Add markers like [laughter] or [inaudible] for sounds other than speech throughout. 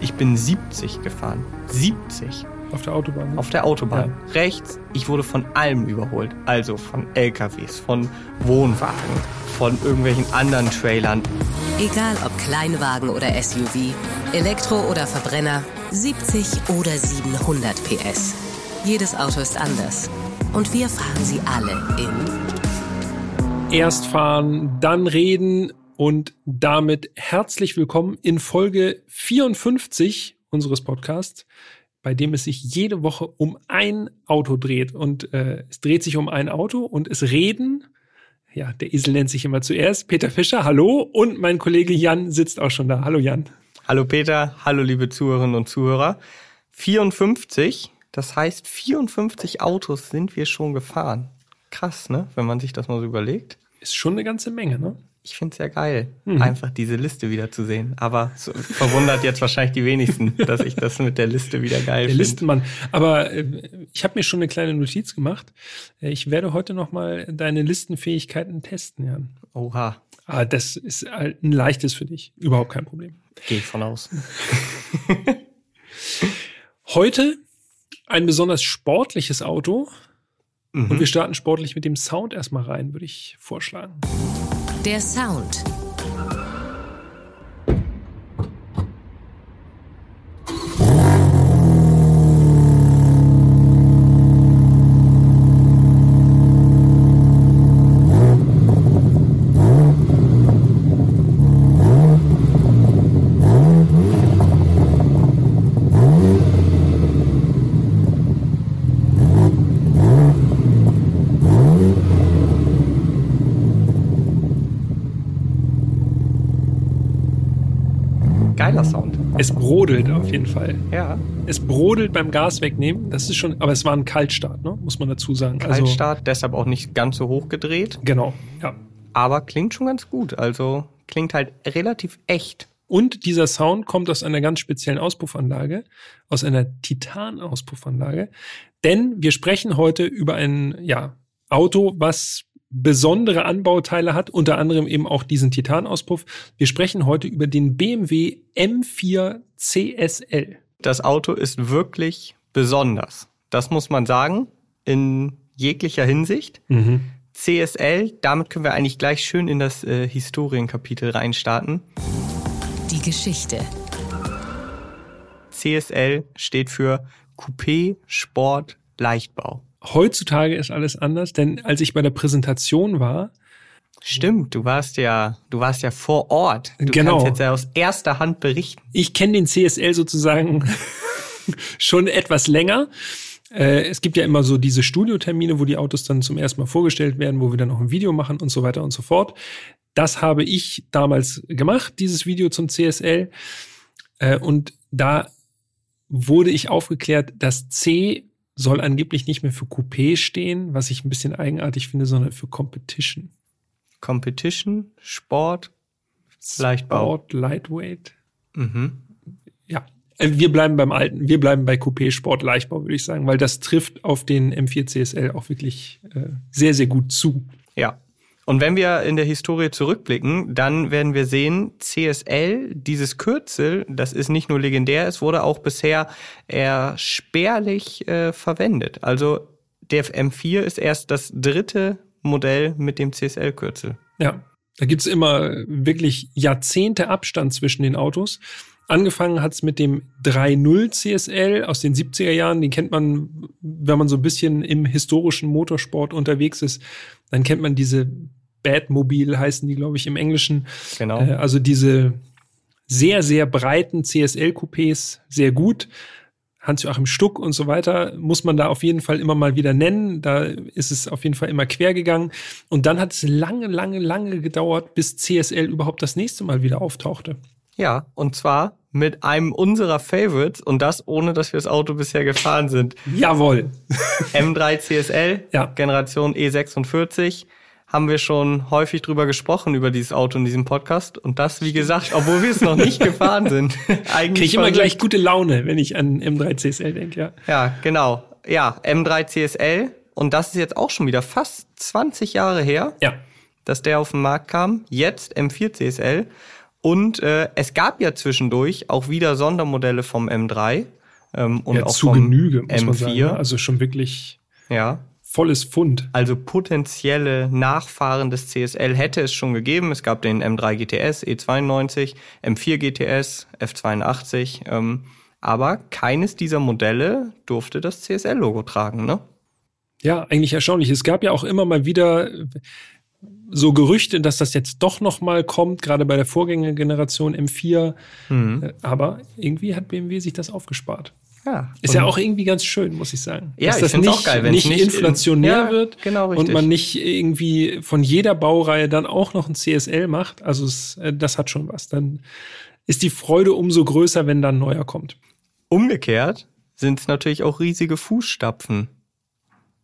Ich bin 70 gefahren. 70. Auf der Autobahn. Ne? Auf der Autobahn. Ja. Rechts, ich wurde von allem überholt. Also von LKWs, von Wohnwagen, von irgendwelchen anderen Trailern. Egal ob Kleinwagen oder SUV, Elektro oder Verbrenner, 70 oder 700 PS. Jedes Auto ist anders. Und wir fahren sie alle in. Erst fahren, dann reden und damit herzlich willkommen in Folge 54 unseres Podcasts bei dem es sich jede Woche um ein Auto dreht. Und äh, es dreht sich um ein Auto und es reden, ja, der Esel nennt sich immer zuerst, Peter Fischer, hallo, und mein Kollege Jan sitzt auch schon da. Hallo Jan. Hallo Peter, hallo liebe Zuhörerinnen und Zuhörer. 54, das heißt 54 Autos sind wir schon gefahren. Krass, ne? Wenn man sich das mal so überlegt. Ist schon eine ganze Menge, ne? Ich finde es ja geil, mhm. einfach diese Liste wieder zu sehen. Aber so verwundert jetzt wahrscheinlich die wenigsten, [laughs] dass ich das mit der Liste wieder geil finde. Der Listenmann. Aber äh, ich habe mir schon eine kleine Notiz gemacht. Äh, ich werde heute noch mal deine Listenfähigkeiten testen, Jan. Oha. Ah, das ist ein leichtes für dich. Überhaupt kein Problem. Gehe ich von aus. [laughs] heute ein besonders sportliches Auto. Mhm. Und wir starten sportlich mit dem Sound erstmal rein, würde ich vorschlagen. Der Sound. Es brodelt auf jeden Fall. Ja. Es brodelt beim Gas wegnehmen. Das ist schon, aber es war ein Kaltstart, ne? muss man dazu sagen. Also Kaltstart, also, deshalb auch nicht ganz so hoch gedreht. Genau, ja. Aber klingt schon ganz gut. Also klingt halt relativ echt. Und dieser Sound kommt aus einer ganz speziellen Auspuffanlage, aus einer Titan-Auspuffanlage. Denn wir sprechen heute über ein ja, Auto, was besondere Anbauteile hat, unter anderem eben auch diesen Titanauspuff. Wir sprechen heute über den BMW M4 CSL. Das Auto ist wirklich besonders. Das muss man sagen, in jeglicher Hinsicht. Mhm. CSL, damit können wir eigentlich gleich schön in das äh, Historienkapitel reinstarten. Die Geschichte. CSL steht für Coupé Sport Leichtbau. Heutzutage ist alles anders, denn als ich bei der Präsentation war, Stimmt, du warst ja, du warst ja vor Ort. Du genau. kannst jetzt ja aus erster Hand berichten. Ich kenne den CSL sozusagen [laughs] schon etwas länger. Äh, es gibt ja immer so diese Studiotermine, wo die Autos dann zum ersten Mal vorgestellt werden, wo wir dann auch ein Video machen und so weiter und so fort. Das habe ich damals gemacht, dieses Video zum CSL. Äh, und da wurde ich aufgeklärt, dass C soll angeblich nicht mehr für Coupé stehen, was ich ein bisschen eigenartig finde, sondern für Competition. Competition, Sport, Leichtbau. Sport, Lightweight. Mhm. Ja, äh, wir bleiben beim alten, wir bleiben bei Coupé, Sport, Leichtbau, würde ich sagen, weil das trifft auf den M4 CSL auch wirklich äh, sehr, sehr gut zu. Ja, und wenn wir in der Historie zurückblicken, dann werden wir sehen, CSL, dieses Kürzel, das ist nicht nur legendär, es wurde auch bisher eher spärlich äh, verwendet. Also der M4 ist erst das dritte Modell mit dem CSL-Kürzel. Ja, da gibt's immer wirklich Jahrzehnte Abstand zwischen den Autos. Angefangen hat's mit dem 3.0 CSL aus den 70er Jahren. Den kennt man, wenn man so ein bisschen im historischen Motorsport unterwegs ist. Dann kennt man diese Batmobil heißen die, glaube ich, im Englischen. Genau. Äh, also diese sehr, sehr breiten CSL-Coupés, sehr gut. Hans-Joachim Stuck und so weiter, muss man da auf jeden Fall immer mal wieder nennen. Da ist es auf jeden Fall immer quer gegangen. Und dann hat es lange, lange, lange gedauert, bis CSL überhaupt das nächste Mal wieder auftauchte. Ja, und zwar mit einem unserer Favorites und das ohne, dass wir das Auto bisher gefahren sind. Jawohl. M3 CSL, [laughs] ja. Generation E46 haben wir schon häufig drüber gesprochen, über dieses Auto in diesem Podcast. Und das, wie gesagt, obwohl wir es noch nicht [laughs] gefahren sind. Eigentlich Kriege ich immer gleich gute Laune, wenn ich an M3 CSL denke, ja. Ja, genau. Ja, M3 CSL. Und das ist jetzt auch schon wieder fast 20 Jahre her, ja. dass der auf den Markt kam. Jetzt M4 CSL. Und äh, es gab ja zwischendurch auch wieder Sondermodelle vom M3 ähm, und ja, auch zu vom Genüge, muss M4. man sagen. ne? Also schon wirklich Ja. volles Pfund. Also potenzielle Nachfahren des CSL hätte es schon gegeben. Es gab den M3 GTS, E92, M4 GTS, F82. Ähm, aber keines dieser Modelle durfte das CSL-Logo tragen, ne? Ja, eigentlich erstaunlich. Es gab ja auch immer mal wieder so Gerüchte, dass das jetzt doch noch mal kommt, gerade bei der Vorgängergeneration M4. Mhm. Äh, Aber irgendwie hat BMW sich das aufgespart. Ja. Ist ja auch irgendwie ganz schön, muss ich sagen. Ja, Dass ich das nicht, auch geil, wenn's nicht, nicht in- inflationär Ja, wird genau, und man nicht irgendwie von jeder Baureihe dann auch noch ein CSL macht. Also es, äh, das hat schon was. Dann ist die Freude umso größer, wenn dann neuer kommt. Umgekehrt sind es natürlich auch riesige Fußstapfen,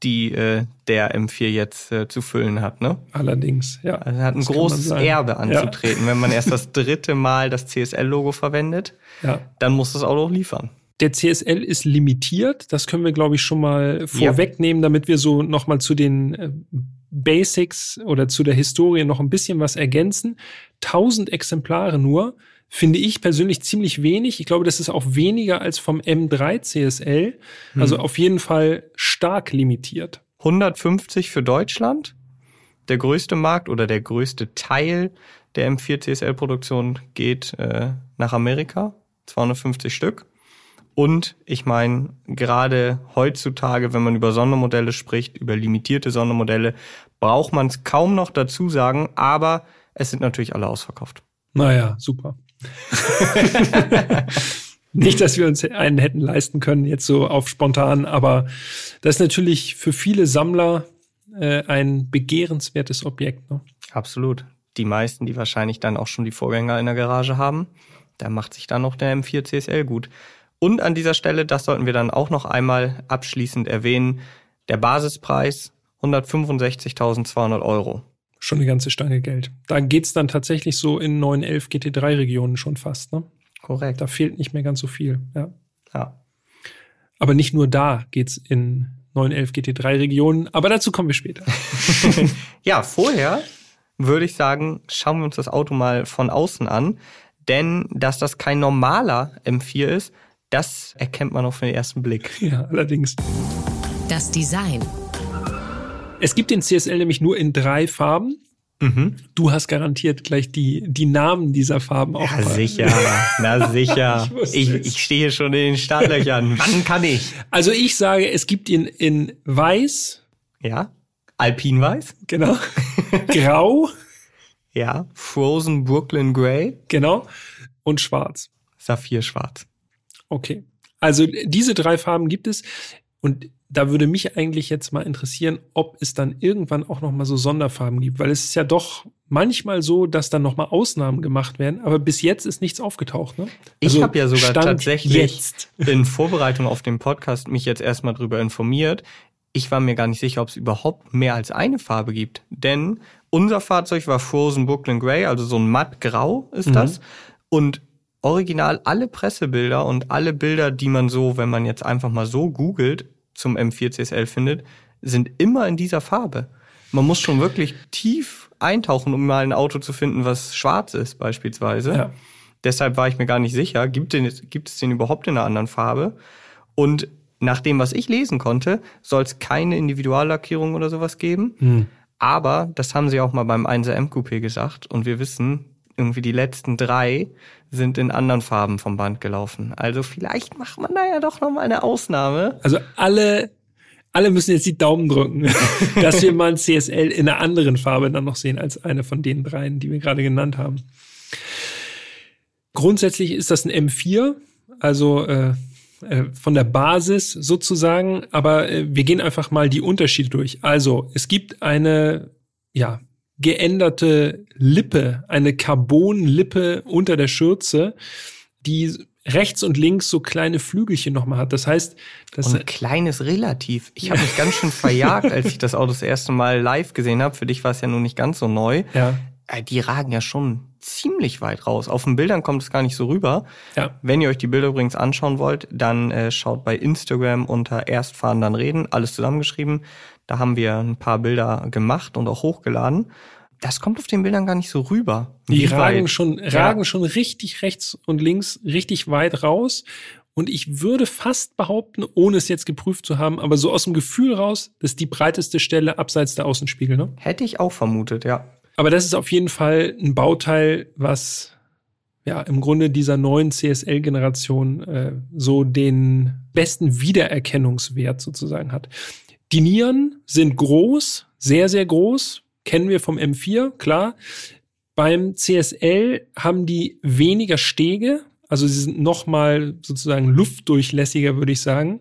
die äh, der M4 jetzt äh, zu füllen hat, ne? Allerdings, ja. Also er hat ein großes. Erbe anzutreten. Wenn man erst [laughs] das dritte Mal das CSL-Logo verwendet, Ja. ja. dann muss das Auto auch liefern. Der CSL ist limitiert. Das können wir, glaube ich, schon mal vorwegnehmen, damit wir so noch mal zu den äh, Basics oder zu der Historie noch ein bisschen was ergänzen. 1000 Exemplare nur finde ich persönlich ziemlich wenig. Ich glaube, das ist auch weniger als vom M3 CSL. Also auf jeden Fall stark limitiert. 150 für Deutschland. Der größte Markt oder der größte Teil der M4 CSL-Produktion geht äh, nach Amerika. 250 Stück. Und ich meine, gerade heutzutage, wenn man über Sondermodelle spricht, über limitierte Sondermodelle, braucht man es kaum noch dazu sagen, aber es sind natürlich alle ausverkauft. Naja, super. [laughs] Nicht, dass wir uns einen hätten leisten können, jetzt so auf spontan, aber das ist natürlich für viele Sammler äh, ein begehrenswertes Objekt. Ne? Absolut. Die meisten, die wahrscheinlich dann auch schon die Vorgänger in der Garage haben, da macht sich dann noch der M4 CSL gut. Und an dieser Stelle, das sollten wir dann auch noch einmal abschließend erwähnen, der Basispreis 165.200 Euro. Schon eine ganze Stange Geld. Da geht's dann tatsächlich so in 911 GT3-Regionen schon fast. Ne? Korrekt. Da fehlt nicht mehr ganz so viel. Ja. Ja. Aber nicht nur da geht's in 911 GT3-Regionen, aber dazu kommen wir später. [laughs] Ja, [laughs] vorher würde ich sagen, schauen wir uns das Auto mal von außen an. Denn dass das kein normaler M4 ist, das erkennt man auf den ersten Blick. ja, allerdings. Das Design. Es gibt den CSL nämlich nur in drei Farben. Mhm. Du hast garantiert gleich die, die Namen dieser Farben auch. Mal. sicher. Na [laughs] sicher. Ich Ich, ich stehe schon in den Startlöchern. [laughs] Wann kann ich? Also ich sage, es gibt ihn in weiß, Ja. Alpinweiß? genau, [laughs] grau, Ja. Frozen Brooklyn Grey? genau, und schwarz. Saphirschwarz. Okay. Also diese drei Farben gibt es. Und da würde mich eigentlich jetzt mal interessieren, ob es dann irgendwann auch noch mal so Sonderfarben gibt, weil es ist ja doch manchmal so, dass dann noch mal Ausnahmen gemacht werden, aber bis jetzt ist nichts aufgetaucht. Ne? Ich Also habe ja sogar Stand tatsächlich jetzt. in Vorbereitung auf den Podcast mich jetzt erstmal drüber informiert. Ich war mir gar nicht sicher, ob es überhaupt mehr als eine Farbe gibt. Denn unser Fahrzeug war Frozen Brooklyn Grey, also so ein mattgrau ist Mhm. das. Und original alle Pressebilder und alle Bilder, die man so, wenn man jetzt einfach mal so googelt, zum M4 CSL findet, sind immer in dieser Farbe. Man muss schon wirklich tief eintauchen, um mal ein Auto zu finden, was schwarz ist beispielsweise. Ja. Deshalb war ich mir gar nicht sicher, gibt, den, gibt es den überhaupt in einer anderen Farbe? Und nach dem, was ich lesen konnte, soll es keine Individuallackierung oder sowas geben. Hm. Aber das haben sie auch mal beim 1er M-Coupé gesagt. Und wir wissen, irgendwie die letzten drei sind in anderen Farben vom Band gelaufen. Also vielleicht macht man da ja doch noch mal eine Ausnahme. Also alle, alle müssen jetzt die Daumen drücken, [laughs] dass wir mal ein CSL in einer anderen Farbe dann noch sehen als eine von den dreien, die wir gerade genannt haben. Grundsätzlich ist das ein M4, also äh, äh, von der Basis sozusagen, aber äh, wir gehen einfach mal die Unterschiede durch. Also es gibt eine, ja, geänderte Lippe, eine Carbon-Lippe unter der Schürze, die rechts und links so kleine Flügelchen nochmal hat. Das heißt, das Und kleines relativ. Ich habe mich ganz schön verjagt, als ich das Auto das erste Mal live gesehen habe. Für dich war es ja nun nicht ganz so neu. ja, Äh, Die ragen ja schon ziemlich weit raus. Auf den Bildern kommt es gar nicht so rüber. ja, Wenn ihr euch die Bilder übrigens anschauen wollt, dann äh, schaut bei Instagram unter Erstfahren dann reden, alles zusammengeschrieben. Da haben wir ein paar Bilder gemacht und auch hochgeladen. das kommt auf den Bildern gar nicht so rüber. Die ragen schon, ragen ja. schon richtig rechts und links, richtig weit raus. Und ich würde fast behaupten, ohne es jetzt geprüft zu haben, aber so aus dem Gefühl raus, das ist die breiteste Stelle abseits der Außenspiegel, ne? Hätte ich auch vermutet, ja. Aber das ist auf jeden Fall ein Bauteil, was ja im Grunde dieser neuen CSL-Generation äh, so den besten Wiedererkennungswert sozusagen hat. Die Nieren sind groß, sehr, sehr groß, kennen wir vom M4, klar. Beim CSL haben die weniger Stege, also sie sind noch mal sozusagen luftdurchlässiger, würde ich sagen.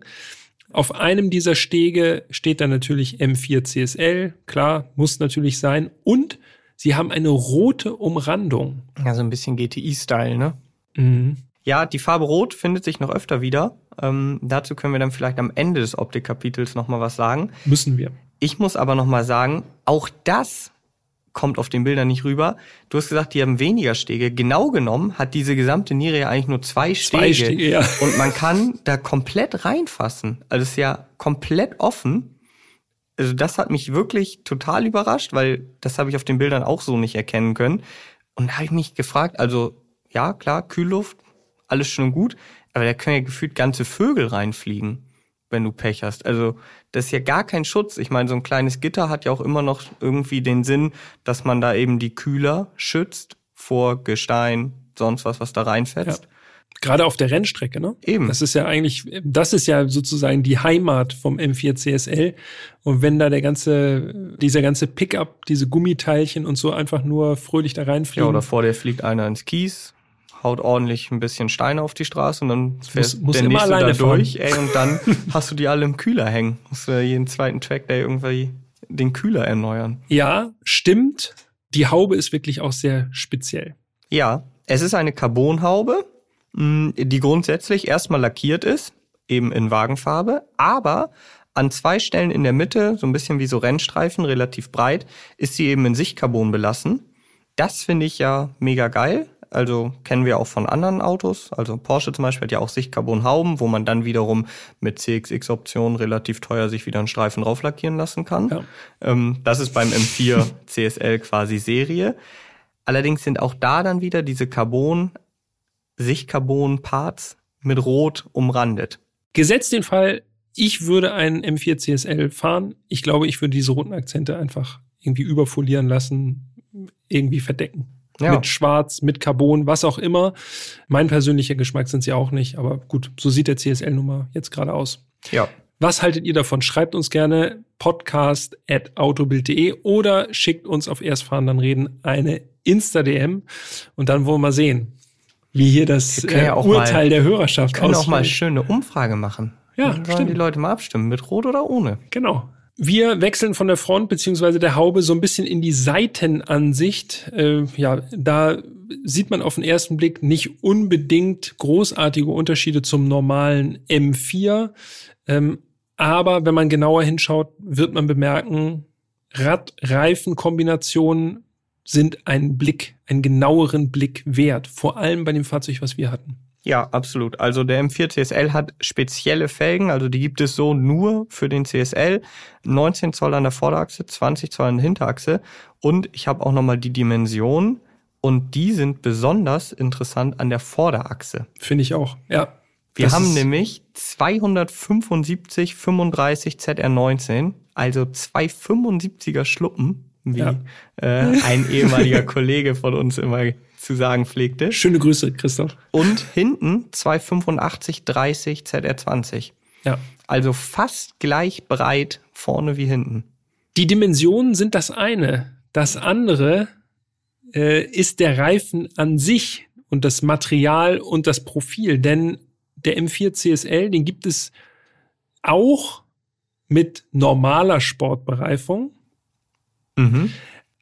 Auf einem dieser Stege steht dann natürlich M4 CSL, klar, muss natürlich sein. Und sie haben eine rote Umrandung. Ja, so ein bisschen GTI-Style, ne? Mhm. Ja, die Farbe Rot findet sich noch öfter wieder. Ähm, dazu können wir dann vielleicht am Ende des Optikkapitels noch mal was sagen. Müssen wir. Ich muss aber noch mal sagen, auch das kommt auf den Bildern nicht rüber. Du hast gesagt, die haben weniger Stege. Genau genommen hat diese gesamte Niere ja eigentlich nur zwei Stege. Zwei Stege ja. [laughs] Und man kann da komplett reinfassen. Also es ist ja komplett offen. Also das hat mich wirklich total überrascht, weil das habe ich auf den Bildern auch so nicht erkennen können. Und da habe ich mich gefragt, also ja, klar, Kühlluft, alles schön und gut, aber da können ja gefühlt ganze Vögel reinfliegen, wenn du Pech hast. Also das ist ja gar kein Schutz. Ich meine, so ein kleines Gitter hat ja auch immer noch irgendwie den Sinn, dass man da eben die Kühler schützt vor Gestein, sonst was, was da reinfetzt. Ja. Gerade auf der Rennstrecke, ne? Eben. Das ist ja eigentlich, das ist ja sozusagen die Heimat vom M4 CSL. Und wenn da der ganze, dieser ganze Pickup, diese Gummiteilchen und so einfach nur fröhlich da reinfliegen. Ja, oder vor dir fliegt einer ins Kies, haut ordentlich ein bisschen Steine auf die Straße und dann fährt muss, muss der nächste da durch, ey, und dann [laughs] hast du die alle im Kühler hängen. Musst du jeden zweiten Track da irgendwie den Kühler erneuern. Ja, stimmt. Die Haube ist wirklich auch sehr speziell. Ja, es ist eine Carbonhaube, die grundsätzlich erstmal lackiert ist, eben in Wagenfarbe, aber an zwei Stellen in der Mitte, so ein bisschen wie so Rennstreifen, relativ breit, ist sie eben in Sichtcarbon belassen. Das finde ich ja mega geil. Also kennen wir auch von anderen Autos. Also Porsche zum Beispiel hat ja auch Sichtcarbon-Hauben, wo man dann wiederum mit CXX-Optionen relativ teuer sich wieder einen Streifen drauf lackieren lassen kann. Ja. Ähm, das ist beim M4 [laughs] CSL quasi Serie. Allerdings sind auch da dann wieder diese Carbon, Sichtcarbon-Parts mit Rot umrandet. Gesetzt den Fall, ich würde einen M4 CSL fahren. Ich glaube, ich würde diese roten Akzente einfach irgendwie überfolieren lassen, irgendwie verdecken. Ja. Mit Schwarz, mit Carbon, was auch immer. Mein persönlicher Geschmack sind sie auch nicht, aber gut, so sieht der CSL-Nummer jetzt gerade aus. Ja. Was haltet ihr davon? Schreibt uns gerne podcast at autobild.de oder schickt uns auf Erstfahren dann reden eine Insta-DM und dann wollen wir mal sehen, wie hier das äh, ja Urteil mal, der Hörerschaft aussieht. Wir können auch mal schöne Umfrage machen. Ja, dann stimmt. die Leute mal abstimmen, mit Rot oder ohne. Genau. Wir wechseln von der Front beziehungsweise der Haube so ein bisschen in die Seitenansicht. Äh, ja, da sieht man auf den ersten Blick nicht unbedingt großartige Unterschiede zum normalen M4. Ähm, aber wenn man genauer hinschaut, wird man bemerken, Rad-Reifen-Kombinationen sind einen Blick, einen genaueren Blick wert. Vor allem bei dem Fahrzeug, was wir hatten. Ja, absolut. Also der M4 CSL hat spezielle Felgen, also die gibt es so nur für den CSL. 19 Zoll an der Vorderachse, 20 Zoll an der Hinterachse. Und ich habe auch nochmal die Dimensionen und die sind besonders interessant an der Vorderachse. Finde ich auch, ja. Wir haben nämlich 275 35 ZR19, also zwei 75er Schluppen, wie ja. äh, ein ehemaliger [laughs] Kollege von uns immer zu sagen pflegte. Schöne Grüße, Christoph. Und hinten 285 30 ZR20. Ja. Also fast gleich breit vorne wie hinten. Die Dimensionen sind das eine. Das andere äh, ist der Reifen an sich und das Material und das Profil. Denn der M4 CSL, den gibt es auch mit normaler Sportbereifung. Mhm.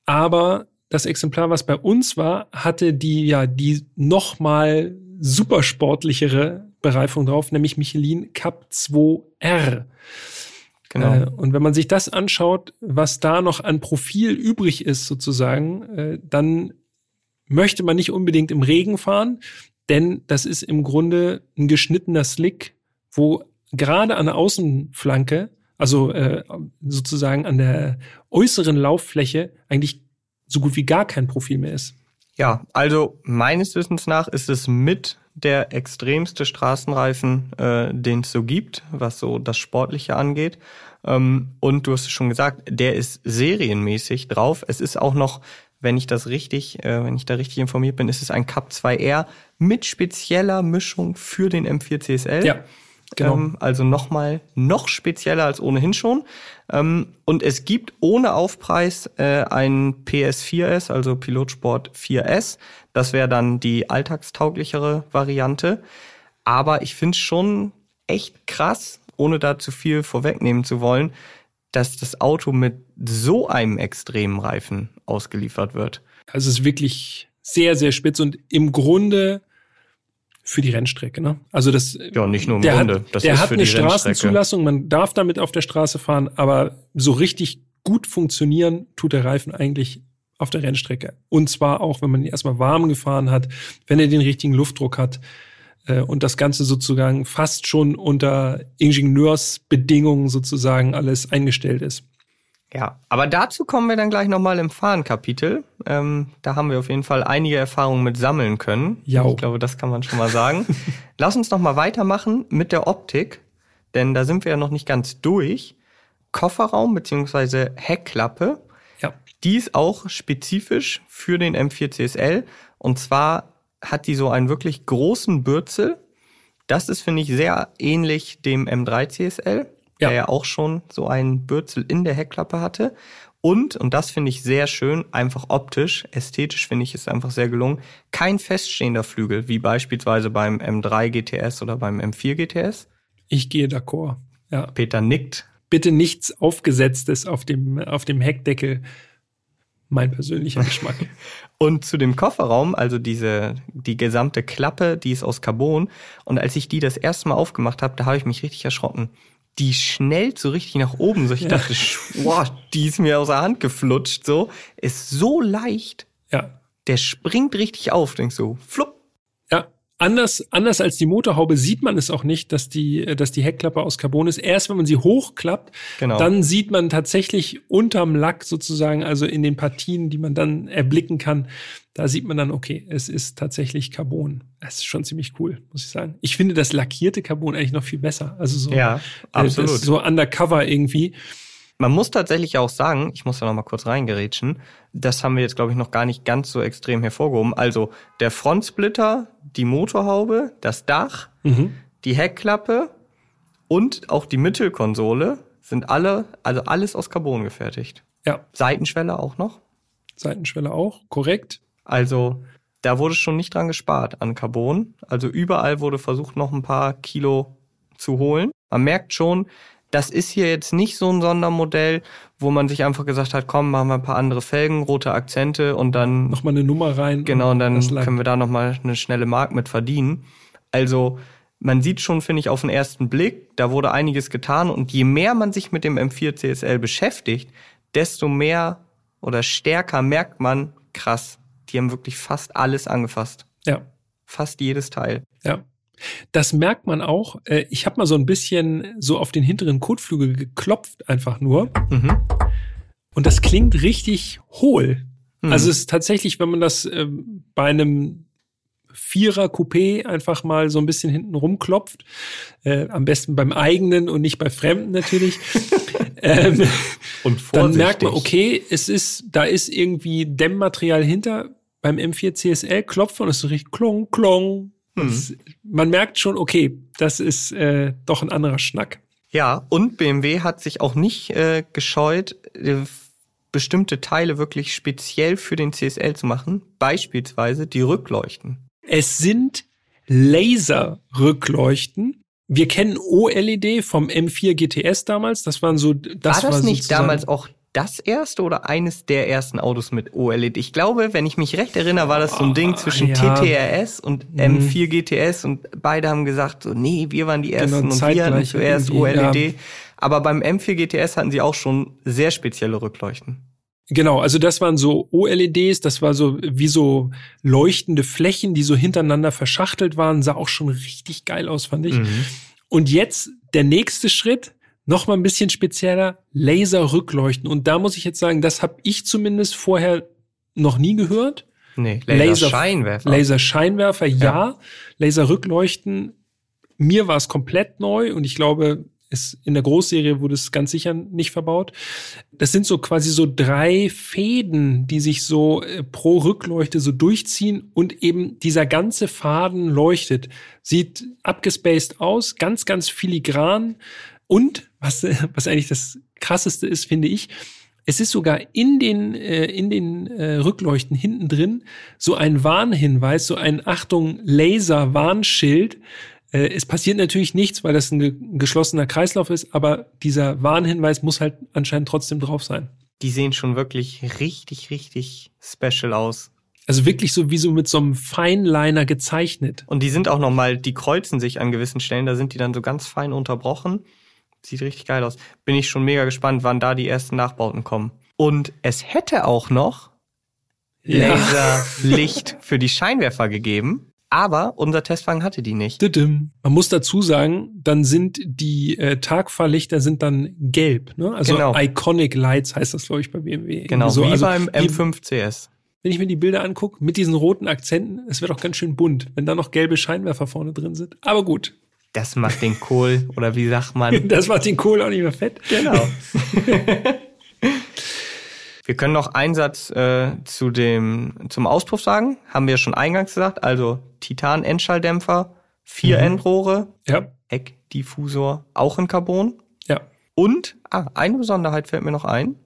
Aber das Exemplar, was bei uns war, hatte die ja die nochmal supersportlichere Bereifung drauf, nämlich Michelin Cup 2R. Genau. Äh, und wenn man sich das anschaut, was da noch an Profil übrig ist, sozusagen, äh, dann möchte man nicht unbedingt im Regen fahren, denn das ist im Grunde ein geschnittener Slick, wo gerade an der Außenflanke, also äh, sozusagen an der äußeren Lauffläche, eigentlich so gut wie gar kein Profil mehr ist. Ja, also meines Wissens nach ist es mit der extremste Straßenreifen, äh, den es so gibt, was so das Sportliche angeht. Ähm, und du hast es schon gesagt, der ist serienmäßig drauf. Es ist auch noch, wenn ich das richtig, äh, wenn ich da richtig informiert bin, ist es ein Cup 2R mit spezieller Mischung für den M4 CSL. Ja. Genau. Ähm, also nochmal noch spezieller als ohnehin schon. Ähm, und es gibt ohne Aufpreis äh, ein PS4S, also Pilotsport 4S. Das wäre dann die alltagstauglichere Variante. Aber ich finde es schon echt krass, ohne da zu viel vorwegnehmen zu wollen, dass das Auto mit so einem extremen Reifen ausgeliefert wird. Also es ist wirklich sehr, sehr spitz und im Grunde für die Rennstrecke. Ne? Also das ja nicht nur im der Grunde. Hat, das der hat eine Straßenzulassung, man darf damit auf der Straße fahren, aber so richtig gut funktionieren tut der Reifen eigentlich auf der Rennstrecke. Und zwar auch, wenn man ihn erstmal warm gefahren hat, wenn er den richtigen Luftdruck hat äh, und das Ganze sozusagen fast schon unter Ingenieursbedingungen sozusagen alles eingestellt ist. Ja, aber dazu kommen wir dann gleich nochmal im Fahrenkapitel. Ähm, da haben wir auf jeden Fall einige Erfahrungen mit sammeln können. Ja. Ich glaube, das kann man schon mal sagen. [laughs] Lass uns nochmal weitermachen mit der Optik, denn da sind wir ja noch nicht ganz durch. Kofferraum beziehungsweise Heckklappe, ja. die ist auch spezifisch für den M4 CSL. Und zwar hat die so einen wirklich großen Bürzel. Das ist, finde ich, sehr ähnlich dem M3 CSL ja. der ja auch schon so einen Bürzel in der Heckklappe hatte. Und, und das finde ich sehr schön, einfach optisch, ästhetisch finde ich es einfach sehr gelungen, kein feststehender Flügel, wie beispielsweise beim M3 GTS oder beim M4 GTS. Ich gehe d'accord. Ja. Peter nickt. Bitte nichts Aufgesetztes auf dem, auf dem Heckdeckel. Mein persönlicher Geschmack. [laughs] und zu dem Kofferraum, also diese, die gesamte Klappe, die ist aus Carbon. Und als ich die das erste Mal aufgemacht habe, da habe ich mich richtig erschrocken die schnellt so richtig nach oben. So ich ja. dachte, wow, die ist mir aus der Hand geflutscht. So ist so leicht. Ja. Der springt richtig auf. Denkst so, flupp. Ja. Anders, anders als die Motorhaube sieht man es auch nicht, dass die, dass die Heckklappe aus Carbon ist. Erst wenn man sie hochklappt, genau. dann sieht man tatsächlich unterm Lack sozusagen, also in den Partien, die man dann erblicken kann, da sieht man dann, okay, es ist tatsächlich Carbon. Es ist schon ziemlich cool, muss ich sagen. Ich finde das lackierte Carbon eigentlich noch viel besser. Also so, ja, äh, absolut. so undercover irgendwie. Man muss tatsächlich auch sagen, ich muss da noch mal kurz reingerätschen, das haben wir jetzt, glaube ich, noch gar nicht ganz so extrem hervorgehoben. Also der Frontsplitter, die Motorhaube, das Dach, mhm. die Heckklappe und auch die Mittelkonsole sind alle, also alles aus Carbon gefertigt. Ja. Seitenschwelle auch noch. Seitenschwelle auch, korrekt. Also da wurde schon nicht dran gespart an Carbon. Also überall wurde versucht, noch ein paar Kilo zu holen. Man merkt schon, das ist hier jetzt nicht so ein Sondermodell, wo man sich einfach gesagt hat, komm, machen wir ein paar andere Felgen, rote Akzente und dann nochmal eine Nummer rein. Genau, und dann können wir da nochmal eine schnelle Mark mit verdienen. Also man sieht schon, finde ich, auf den ersten Blick, da wurde einiges getan und je mehr man sich mit dem M4 CSL beschäftigt, desto mehr oder stärker merkt man, krass, die haben wirklich fast alles angefasst. Ja. Fast jedes Teil. Ja. Das merkt man auch. Äh, ich habe mal so ein bisschen so auf den hinteren Kotflügel geklopft, einfach nur. Mhm. Und das klingt richtig hohl. Mhm. Also es ist tatsächlich, wenn man das äh, bei einem Vierer Coupé einfach mal so ein bisschen hinten rumklopft, äh, am besten beim eigenen und nicht bei Fremden natürlich. [laughs] ähm, und dann merkt man, okay, es ist, da ist irgendwie Dämmmaterial hinter beim M4 CSL klopft und es so richtig klong, klong. Mhm. man merkt schon, okay, das ist äh, doch ein anderer Schnack. Ja, und BMW hat sich auch nicht äh, gescheut, äh, bestimmte Teile wirklich speziell für den CSL zu machen, beispielsweise die Rückleuchten. Es sind Laserrückleuchten. Wir kennen OLED vom M4 GTS damals. Das waren so. Das war das war nicht damals auch das erste oder eines der ersten Autos mit OLED? Ich glaube, wenn ich mich recht erinnere, war das so ein Ding zwischen ja. TTRS und M4 mhm. GTS und beide haben gesagt, so, nee, wir waren die ersten genau, und wir hatten zuerst OLED. Ja. Aber beim M4 GTS hatten sie auch schon sehr spezielle Rückleuchten. Genau, also das waren so OLEDs, das war so wie so leuchtende Flächen, die so hintereinander verschachtelt waren, sah auch schon richtig geil aus, fand ich. Mhm. Und jetzt der nächste Schritt, noch mal ein bisschen spezieller, Laserrückleuchten. Und da muss ich jetzt sagen, das habe ich zumindest vorher noch nie gehört. Nee, Laserscheinwerfer. Laserscheinwerfer, ja. ja. Laserrückleuchten, mir war es komplett neu und ich glaube, es in der Großserie wurde es ganz sicher nicht verbaut. Das sind so quasi so drei Fäden, die sich so äh, pro Rückleuchte so durchziehen und eben dieser ganze Faden leuchtet. Sieht abgespaced aus, ganz, ganz filigran und was, was eigentlich das krasseste ist, finde ich, es ist sogar in den, äh, in den äh, Rückleuchten hinten drin so ein Warnhinweis, so ein Achtung Laser-Warnschild, äh, es passiert natürlich nichts, weil das ein geschlossener Kreislauf ist, aber dieser Warnhinweis muss halt anscheinend trotzdem drauf sein. Die sehen schon wirklich richtig, richtig special aus. Also wirklich so wie so mit so einem Feinliner gezeichnet. Und die sind auch nochmal, die kreuzen sich an gewissen Stellen, da sind die dann so ganz fein unterbrochen. Sieht richtig geil aus. Bin ich schon mega gespannt, wann da die ersten Nachbauten kommen. Und es hätte auch noch ja. Laserlicht [laughs] für die Scheinwerfer gegeben. Aber unser Testwagen hatte die nicht. Man muss dazu sagen, dann sind die äh, Tagfahrlichter sind dann gelb. Ne? Also genau. Iconic Lights heißt das, glaube ich, bei BMW. Genau, so. wie also beim M5 CS. Wenn ich mir die Bilder angucke, mit diesen roten Akzenten, es wird auch ganz schön bunt, wenn da noch gelbe Scheinwerfer vorne drin sind. Aber gut. Das macht den Kohl, oder wie sagt man? [laughs] Das macht den Kohl auch nicht mehr fett. Genau. [laughs] Wir können noch einen Satz äh, zu dem, zum Auspuff sagen. Haben wir schon eingangs gesagt. Also Titan-Endschalldämpfer, vier mhm. Endrohre, ja. Eckdiffusor, auch in Carbon. Ja. Und, ah, eine Besonderheit fällt mir noch ein.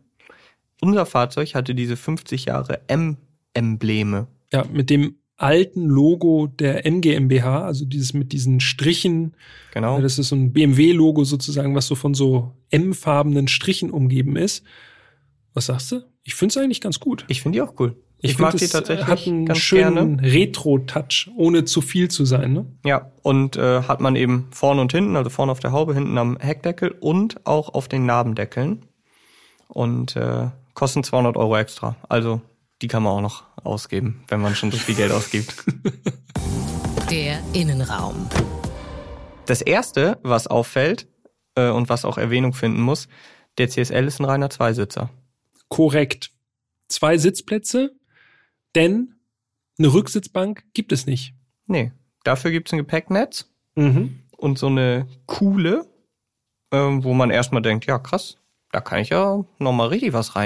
Unser Fahrzeug hatte diese 50 Jahre M-Embleme. Ja, mit dem alten Logo der M GmbH, also dieses mit diesen Strichen. Genau. Das ist so ein BMW-Logo sozusagen, was so von so M-farbenen Strichen umgeben ist. Was sagst du? Ich finde es eigentlich ganz gut. Ich finde die auch cool. Ich, ich mag die tatsächlich hat einen ganz schönen Retro-Touch, ohne zu viel zu sein. Ne? Ja, und äh, hat man eben vorne und hinten, also vorne auf der Haube, hinten am Heckdeckel und auch auf den Nabendeckeln. Und äh, kosten 200 Euro extra. Also die kann man auch noch ausgeben, wenn man schon so viel Geld ausgibt. [laughs] Der Innenraum. Das erste, was auffällt äh, und was auch Erwähnung finden muss, der CSL ist ein reiner Zweisitzer korrekt. Zwei Sitzplätze, denn eine Rücksitzbank gibt es nicht. Nee, dafür gibt es ein Gepäcknetz mhm. und so eine Kuhle, ähm, wo man erstmal denkt, ja krass, da kann ich ja nochmal richtig was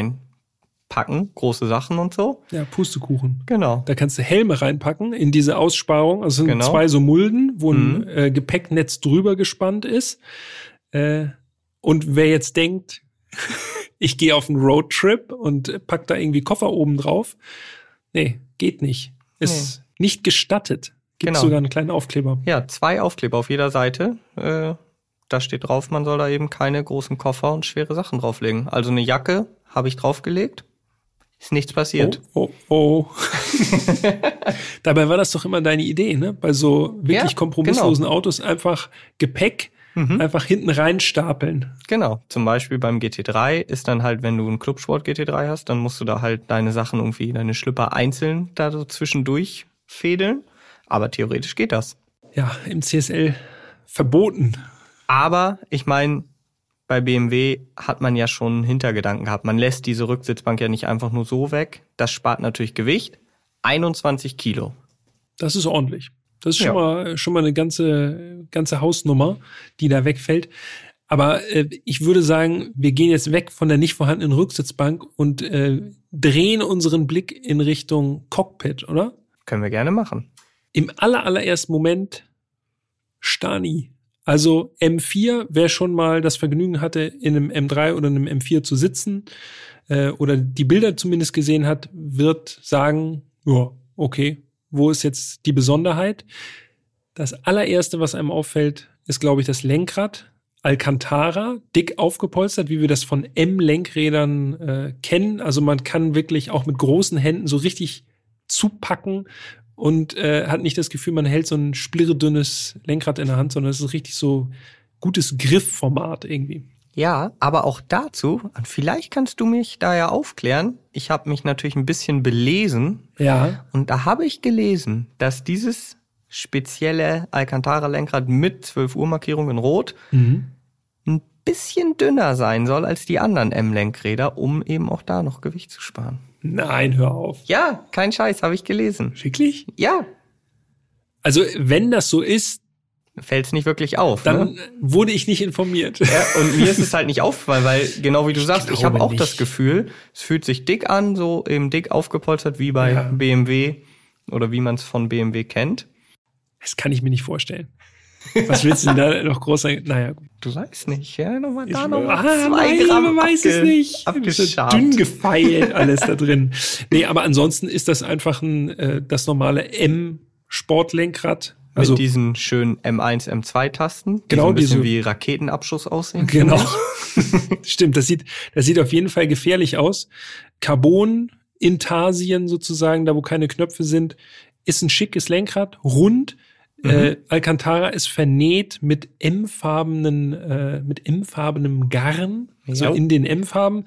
reinpacken, große Sachen und so. Ja, Pustekuchen. Genau. Da kannst du Helme reinpacken in diese Aussparung. Also sind genau. zwei so Mulden, wo ein mhm. äh, Gepäcknetz drüber gespannt ist. Äh, und wer jetzt denkt, [laughs] ich gehe auf einen Roadtrip und pack da irgendwie Koffer oben drauf. Nee, geht nicht. Ist nee. nicht gestattet. Gibt genau. sogar einen kleinen Aufkleber. Ja, zwei Aufkleber auf jeder Seite. Äh, da steht drauf, man soll da eben keine großen Koffer und schwere Sachen drauflegen. Also eine Jacke habe ich draufgelegt. Ist nichts passiert. Oh, oh, oh. [laughs] Dabei war das doch immer deine Idee, ne? Bei so wirklich ja, kompromisslosen genau. Autos einfach Gepäck mhm. einfach hinten rein stapeln. Genau. Zum Beispiel beim GT3 ist dann halt, wenn du einen Clubsport GT3 hast, dann musst du da halt deine Sachen irgendwie, deine Schlüpper einzeln da so zwischendurch fädeln. Aber theoretisch geht das. Ja, im CSL verboten. Aber ich meine, bei BMW hat man ja schon einen Hintergedanken gehabt. Man lässt diese Rücksitzbank ja nicht einfach nur so weg. Das spart natürlich Gewicht. 21 Kilo. Das ist ordentlich. Das ist schon, ja. mal, schon mal eine ganze, ganze Hausnummer, die da wegfällt. Aber äh, ich würde sagen, wir gehen jetzt weg von der nicht vorhandenen Rücksitzbank und äh, drehen unseren Blick in Richtung Cockpit, oder? Können wir gerne machen. Im aller, allerersten Moment Stani. Also M4, wer schon mal das Vergnügen hatte, in einem M3 oder einem M4 zu sitzen äh, oder die Bilder zumindest gesehen hat, wird sagen, ja, okay, wo ist jetzt die Besonderheit? Das allererste, was einem auffällt, ist, glaube ich, das Lenkrad. Alcantara, dick aufgepolstert, wie wir das von M-Lenkrädern äh, kennen. Also man kann wirklich auch mit großen Händen so richtig zupacken und äh, hat nicht das Gefühl, man hält so ein splirredünnes Lenkrad in der Hand, sondern es ist richtig so gutes Griffformat irgendwie. Ja, aber auch dazu, und vielleicht kannst du mich da ja aufklären. Ich habe mich natürlich ein bisschen belesen. Ja. Und da habe ich gelesen, dass dieses spezielle Alcantara-Lenkrad mit 12 Uhr Markierung in Rot mhm. ein bisschen dünner sein soll als die anderen M-Lenkräder, um eben auch da noch Gewicht zu sparen. Nein, hör auf. Ja, kein Scheiß, habe ich gelesen. Wirklich? Ja, Also, wenn das so ist, fällt es nicht wirklich auf. dann ne? wurde ich nicht informiert. Ja, und mir ist es halt nicht [laughs] aufgefallen, weil genau wie du sagst, ich habe glaube auch das nicht. Gefühl, es fühlt sich dick an, so eben dick aufgepolstert wie bei Ja. BMW oder wie man es von BMW kennt. Das kann ich mir nicht vorstellen. Was willst du denn da noch groß sein? Naja, gut. Du weißt nicht, ja, nochmal da nochmal ah, zwei nein, Gramm man weiß es nicht. Abgeschabt. dünn gefeilt alles da drin. Nee, aber ansonsten ist das einfach ein, äh, das normale M-Sportlenkrad. Mit Also, diesen schönen M1, M2-Tasten, die Genau, so ein bisschen diese- wie Raketenabschuss aussehen. genau. [laughs] [laughs] Stimmt, das sieht, das sieht auf jeden Fall gefährlich aus. Carbon, Intarsien sozusagen, da wo keine Knöpfe sind, ist ein schickes Lenkrad, rund. Mhm. Äh, Alcantara ist vernäht mit M-farbenen, äh, mit M-farbenem Garn, so Ja. in den M-Farben.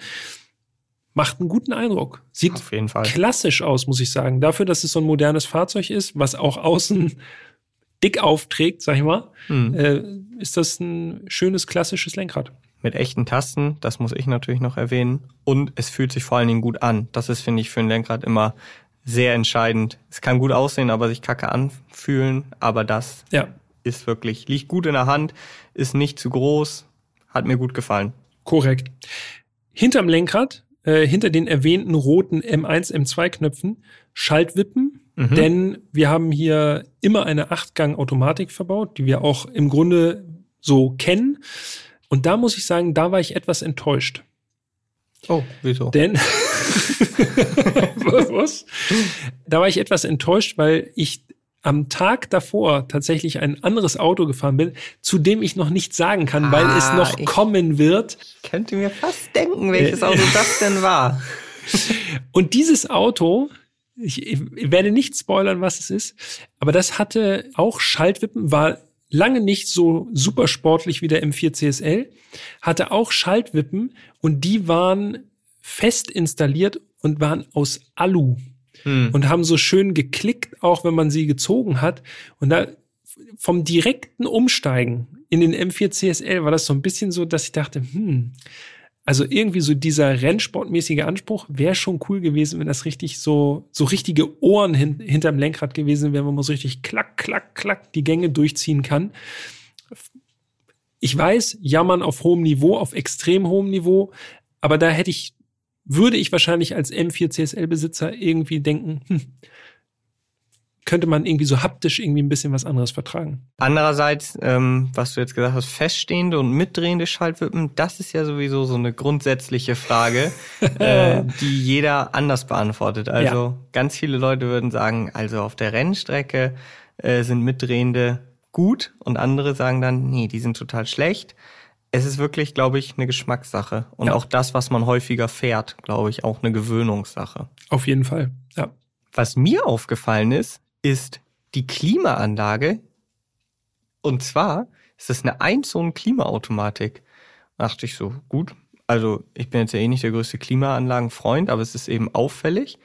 Macht einen guten Eindruck. Sieht Auf jeden Fall. klassisch aus, muss ich sagen. Dafür, dass es so ein modernes Fahrzeug ist, was auch außen [laughs] dick aufträgt, sag ich mal, Hm. äh, ist das ein schönes klassisches Lenkrad. Mit echten Tasten, das muss ich natürlich noch erwähnen. Und es fühlt sich vor allen Dingen gut an. Das ist, finde ich, für ein Lenkrad immer sehr entscheidend. Es kann gut aussehen, aber sich kacke anfühlen. Aber das Ja, ist wirklich, liegt gut in der Hand, ist nicht zu groß, hat mir gut gefallen. korrekt. Hinterm Lenkrad, äh, hinter den erwähnten roten M1, M2-Knöpfen, Schaltwippen. Mhm. Denn wir haben hier immer eine Achtgang-Automatik verbaut, die wir auch im Grunde so kennen. Und da muss ich sagen, da war ich etwas enttäuscht. Oh, wieso? Denn [laughs] was? Da war ich etwas enttäuscht, weil ich am Tag davor tatsächlich ein anderes Auto gefahren bin, zu dem ich noch nichts sagen kann, weil es Ah, noch kommen wird. Ich könnte mir fast denken, welches Äh, Auto das denn war. [laughs] Und dieses Auto, ich, ich werde nicht spoilern, was es ist, aber das hatte auch Schaltwippen, war lange nicht so super sportlich wie der M4 CSL, hatte auch Schaltwippen und die waren fest installiert und waren aus Alu Hm. und haben so schön geklickt, auch wenn man sie gezogen hat. Und da vom direkten Umsteigen in den M4 CSL war das so ein bisschen so, dass ich dachte, hm, also irgendwie so dieser Rennsportmäßige Anspruch wäre schon cool gewesen, wenn das richtig so, so richtige Ohren hin, hinterm Lenkrad gewesen wäre, wo man so richtig klack, klack, klack die Gänge durchziehen kann. Ich weiß, jammern auf hohem Niveau, auf extrem hohem Niveau, aber da hätte ich, würde ich wahrscheinlich als M4 CSL-Besitzer irgendwie denken, hm, könnte man irgendwie so haptisch irgendwie ein bisschen was anderes vertragen. Andererseits, ähm, was du jetzt gesagt hast, feststehende und mitdrehende Schaltwippen, das ist ja sowieso so eine grundsätzliche Frage, [laughs] äh, die jeder anders beantwortet. Also Ja. ganz viele Leute würden sagen, also auf der Rennstrecke äh, sind mitdrehende gut und andere sagen dann, nee, die sind total schlecht. Es ist wirklich, glaube ich, eine Geschmackssache. Und Ja. auch das, was man häufiger fährt, glaube ich, auch eine Gewöhnungssache. Auf jeden Fall, ja. Was mir aufgefallen ist, ist die Klimaanlage. Und zwar ist das eine Einzonen-Klimaautomatik. Dachte ich so, gut. Also ich bin jetzt ja eh nicht der größte Klimaanlagenfreund, aber es ist eben auffällig.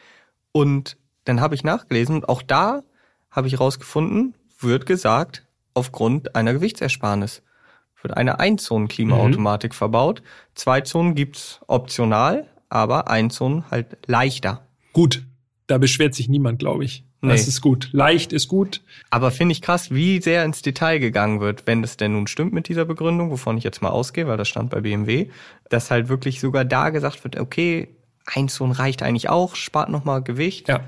Und dann habe ich nachgelesen und auch da habe ich rausgefunden, wird gesagt, aufgrund einer Gewichtsersparnis wird eine Einzonen-Klimaautomatik verbaut. Zwei Zonen gibt's optional, aber Einzonen halt leichter. Gut, da beschwert sich niemand, glaube ich. Das Nee. ist gut. Leicht ist gut. Aber finde ich krass, wie sehr ins Detail gegangen wird, wenn das denn nun stimmt mit dieser Begründung, wovon ich jetzt mal ausgehe, weil das stand bei BMW, dass halt wirklich sogar da gesagt wird, okay, ein Zonen reicht eigentlich auch, spart nochmal Gewicht. Ja.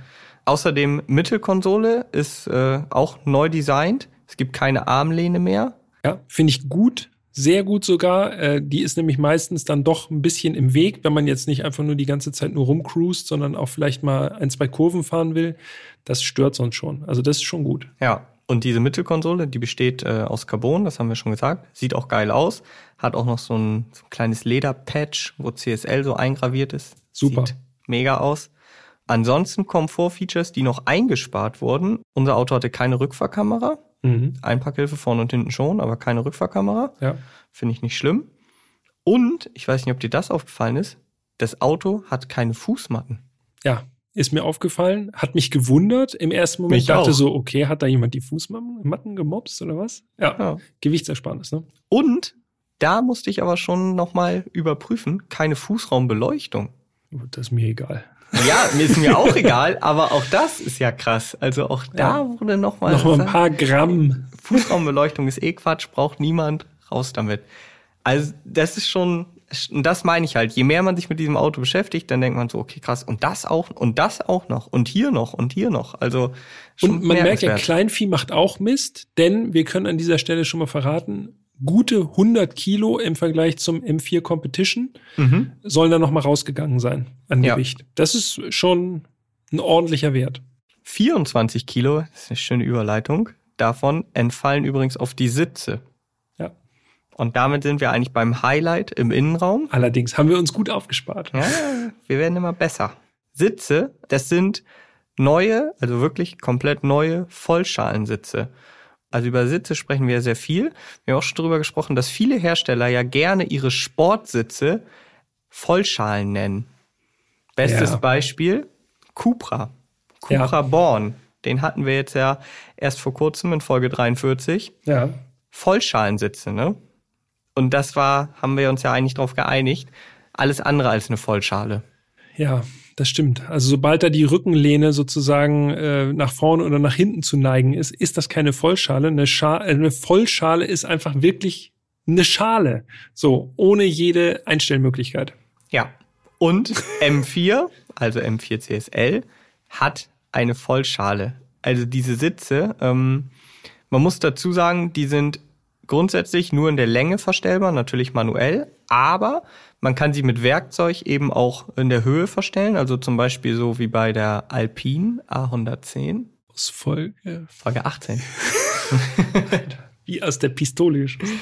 Außerdem Mittelkonsole ist äh, auch neu designt. Es gibt keine Armlehne mehr. Ja, finde ich gut. Sehr gut sogar. Äh, die ist nämlich meistens dann doch ein bisschen im Weg, wenn man jetzt nicht einfach nur die ganze Zeit nur rumcruist, sondern auch vielleicht mal ein, zwei Kurven fahren will. Das stört sonst schon. Also das ist schon gut. Ja. Und diese Mittelkonsole, die besteht äh, aus Carbon, das haben wir schon gesagt. Sieht auch geil aus. Hat auch noch so ein, so ein kleines Lederpatch, wo CSL so eingraviert ist. Super. Sieht mega aus. Ansonsten Komfortfeatures, die noch eingespart wurden. Unser Auto hatte keine Rückfahrkamera. Mhm. Einpackhilfe vorne und hinten schon, aber keine Rückfahrkamera. Ja. Finde ich nicht schlimm. Und, ich weiß nicht, ob dir das aufgefallen ist, das Auto hat keine Fußmatten. Ja. Ist mir aufgefallen, hat mich gewundert. Im ersten Moment Mich dachte auch. so, okay, hat da jemand die Fußmatten gemobst oder was? Ja, Ja. Gewichtsersparnis, ne? Und da musste ich aber schon nochmal überprüfen, keine Fußraumbeleuchtung. Das ist mir egal. Ja, mir ist mir auch egal, aber auch das ist ja krass. Also auch da ja. wurde nochmal. Noch mal ein paar Gramm. Fußraumbeleuchtung ist eh Quatsch, braucht niemand. Raus damit. Also das ist schon, das meine ich halt. Je mehr man sich mit diesem Auto beschäftigt, dann denkt man so, okay, krass. Und das auch, und das auch noch, und hier noch, und hier noch. Also und man merkt ja, Kleinvieh macht auch Mist, denn wir können an dieser Stelle schon mal verraten, gute 100 Kilo im Vergleich zum M4 Competition mhm. sollen da noch mal rausgegangen sein an Gewicht. Ja. Das ist schon ein ordentlicher Wert. 24 Kilo, das ist eine schöne Überleitung. Davon entfallen übrigens auf die Sitze. Ja. Und damit sind wir eigentlich beim Highlight im Innenraum. Allerdings haben wir uns gut aufgespart. Ja, wir werden immer besser. Sitze, das sind neue, also wirklich komplett neue Vollschalensitze. Also über Sitze sprechen wir sehr viel. Wir haben auch schon darüber gesprochen, dass viele Hersteller ja gerne ihre Sportsitze Vollschalen nennen. Bestes ja. Beispiel Cupra. Cupra ja. Born. Den hatten wir jetzt ja erst vor kurzem in Folge 43. Ja. Vollschalensitze, ne? Und das war, haben wir uns ja eigentlich darauf geeinigt, alles andere als eine Vollschale. Ja, das stimmt. Also sobald da die Rückenlehne sozusagen äh, nach vorne oder nach hinten zu neigen ist, ist das keine Vollschale. Eine, Scha äh, eine Vollschale ist einfach wirklich eine Schale. So, ohne jede Einstellmöglichkeit. Ja. Und M4, also M4 CSL, hat eine Vollschale. Also diese Sitze, ähm, man muss dazu sagen, die sind grundsätzlich nur in der Länge verstellbar, natürlich manuell, aber man kann sie mit Werkzeug eben auch in der Höhe verstellen, also zum Beispiel so wie bei der Alpine A110. Aus Folge? Folge 18. [laughs] wie aus der Pistole geschossen.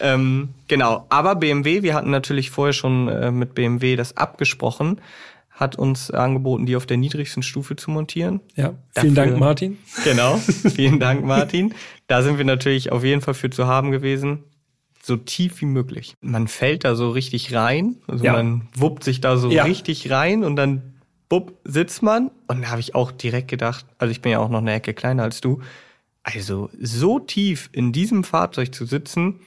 Ähm, genau, aber BMW, wir hatten natürlich vorher schon äh, mit BMW das abgesprochen, hat uns angeboten, die auf der niedrigsten Stufe zu montieren. Ja, vielen Dafür, Dank, Martin. Genau, vielen Dank, [laughs] Martin. Da sind wir natürlich auf jeden Fall für zu haben gewesen so tief wie möglich. Man fällt da so richtig rein, also ja. man wuppt sich da so ja. richtig rein und dann bupp, sitzt man. Und da habe ich auch direkt gedacht, also ich bin ja auch noch eine Ecke kleiner als du, also so tief in diesem Fahrzeug zu sitzen,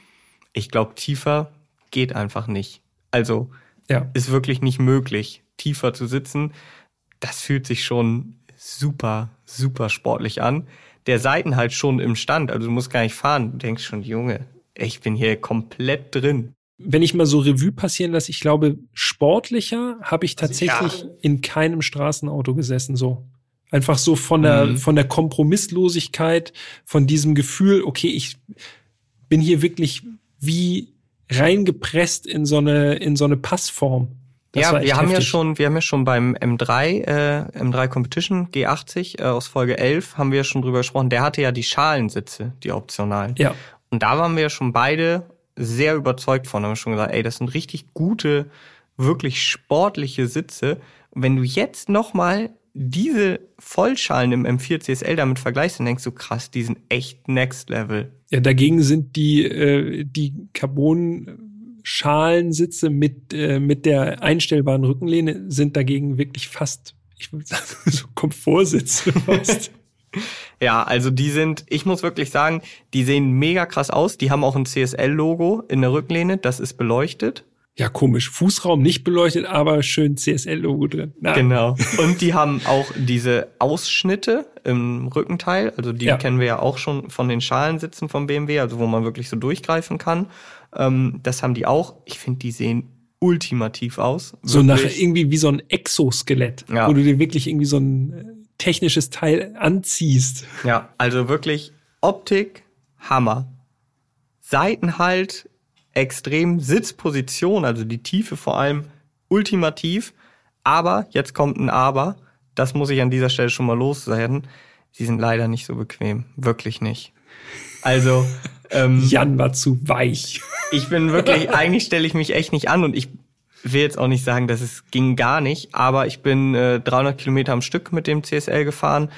ich glaube, tiefer geht einfach nicht. Also ja. ist wirklich nicht möglich, tiefer zu sitzen. Das fühlt sich schon super, super sportlich an. Der Seitenhalt schon im Stand, also du musst gar nicht fahren. Du denkst schon, Junge, ich bin hier komplett drin. Wenn ich mal so Revue passieren lasse, ich glaube, sportlicher habe ich tatsächlich ja. in keinem Straßenauto gesessen so. Einfach so von der, mhm. von der Kompromisslosigkeit, von diesem Gefühl, okay, ich bin hier wirklich wie reingepresst in so eine, in so eine Passform. Das ja, wir haben heftig. ja schon, wir haben ja schon beim M3, äh, M3 Competition G80 äh, aus Folge 11 haben wir ja schon drüber gesprochen. Der hatte ja die Schalensitze, die optionalen. Ja. Und da waren wir ja schon beide sehr überzeugt von. Haben wir schon gesagt, ey, das sind richtig gute, wirklich sportliche Sitze. Und wenn du jetzt nochmal diese Vollschalen im M4 CSL damit vergleichst, dann denkst du, krass, die sind echt next level. Ja, dagegen sind die, äh, die Carbon Schalensitze mit, äh, mit der einstellbaren Rückenlehne sind dagegen wirklich fast, ich würde sagen, [laughs] so Komfortsitze fast. [laughs] Ja, also die sind, ich muss wirklich sagen, die sehen mega krass aus. Die haben auch ein CSL-Logo in der Rücklehne, das ist beleuchtet. Ja, komisch. Fußraum nicht beleuchtet, aber schön CSL-Logo drin. Na. Genau. [laughs] Und die haben auch diese Ausschnitte im Rückenteil. Also die ja. kennen wir ja auch schon von den Schalensitzen vom BMW, also wo man wirklich so durchgreifen kann. Ähm, das haben die auch. Ich finde, die sehen ultimativ aus. Wirklich. So nach irgendwie wie so ein Exoskelett, ja. wo du dir wirklich irgendwie so ein äh, technisches Teil anziehst. Ja, also wirklich Optik, Hammer. Seitenhalt, extrem Sitzposition, also die Tiefe vor allem ultimativ. Aber, jetzt kommt ein Aber, das muss ich an dieser Stelle schon mal loswerden. Sie sind leider nicht so bequem. Wirklich nicht. Also. [laughs] Ähm, Jan war zu weich. Ich bin wirklich, [laughs] eigentlich stelle ich mich echt nicht an und ich will jetzt auch nicht sagen, dass es ging gar nicht, aber ich bin äh, 300 Kilometer am Stück mit dem CSL gefahren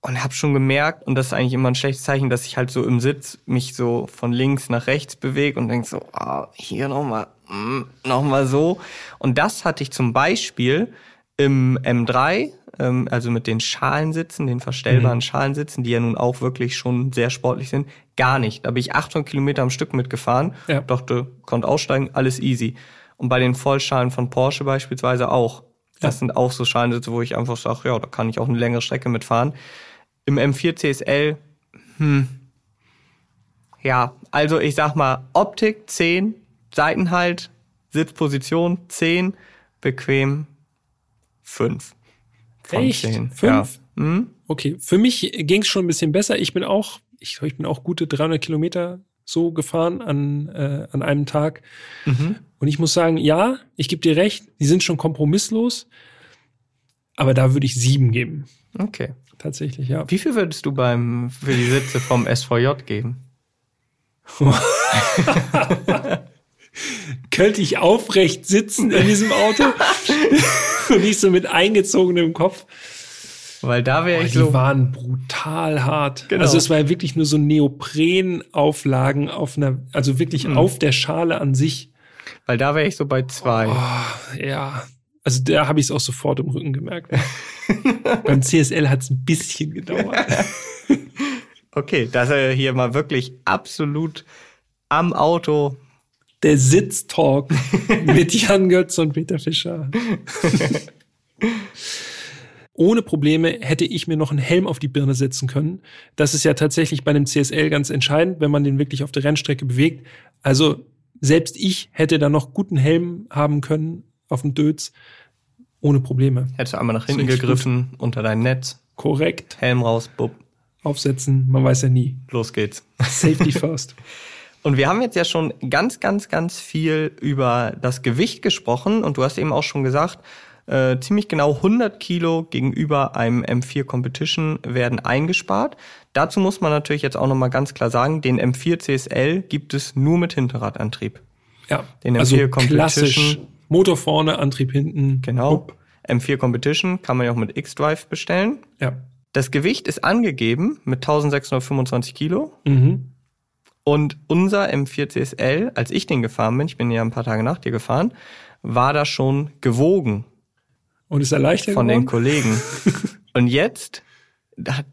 und habe schon gemerkt, und das ist eigentlich immer ein schlechtes Zeichen, dass ich halt so im Sitz mich so von links nach rechts bewege und denk so, ah, hier nochmal, mm, nochmal so. Und das hatte ich zum Beispiel im M3, ähm, also mit den Schalensitzen, den verstellbaren mhm. Schalensitzen, die ja nun auch wirklich schon sehr sportlich sind, gar nicht. Da bin ich 800 Kilometer am Stück mitgefahren, ja. dachte, konnte aussteigen, alles easy. Und bei den Vollschalen von Porsche beispielsweise auch. Das sind auch so Scheinsitze, wo ich einfach sage, ja, da kann ich auch eine längere Strecke mitfahren. Im M4 CSL, hm, ja, also ich sag mal, Optik 10, Seitenhalt, Sitzposition 10, bequem 5. Von Echt? 10. Fünf? Ja. Hm? Okay, für mich ging es schon ein bisschen besser. Ich bin auch, ich glaube, ich bin auch gute 300 Kilometer so gefahren an, äh, an einem Tag. Mhm. Und ich muss sagen, ja, ich gebe dir recht, die sind schon kompromisslos. Aber da würde ich sieben geben. Okay. Tatsächlich, ja. Wie viel würdest du beim für die Sitze vom SVJ geben? [laughs] Könnte ich aufrecht sitzen in diesem Auto [laughs] [laughs] und nicht so mit eingezogenem Kopf. Weil da wäre ich die so. waren brutal hart. Genau. Also es war wirklich nur so Neoprenauflagen auf einer, also wirklich Mhm. auf der Schale an sich. Weil da wäre ich so bei zwei. Oh, ja. Also da habe ich es auch sofort im Rücken gemerkt. [laughs] Beim CSL hat es ein bisschen gedauert. [laughs] Okay, dass er hier mal wirklich absolut am Auto. Der Sitztalk [laughs] mit Jan Götz und Peter Fischer. Ohne Probleme hätte ich mir noch einen Helm auf die Birne setzen können. Das ist ja tatsächlich bei einem CSL ganz entscheidend, wenn man den wirklich auf der Rennstrecke bewegt. Also selbst ich hätte da noch guten Helm haben können auf dem Dötz. Ohne Probleme. Hättest du einmal nach hinten gegriffen, unter dein Netz, Korrekt. Helm raus, bub, Aufsetzen. Man weiß ja nie. los geht's. Safety [laughs] first. Und wir haben jetzt ja schon ganz, ganz, ganz viel über das Gewicht gesprochen und du hast eben auch schon gesagt, äh, ziemlich genau 100 Kilo gegenüber einem M4 Competition werden eingespart. Dazu muss man natürlich jetzt auch nochmal ganz klar sagen, den M4 CSL gibt es nur mit Hinterradantrieb. Ja. Den also M4 Competition. klassisch. Motor vorne, Antrieb hinten. Genau. Hup. M4 Competition kann man ja auch mit X-Drive bestellen. Ja. Das Gewicht ist angegeben mit 1625 Kilo. Mhm. Und unser M4 CSL, als ich den gefahren bin, ich bin ja ein paar Tage nach dir gefahren, war da schon gewogen Und ist er leichter von den geworden? Kollegen. [laughs] Und jetzt,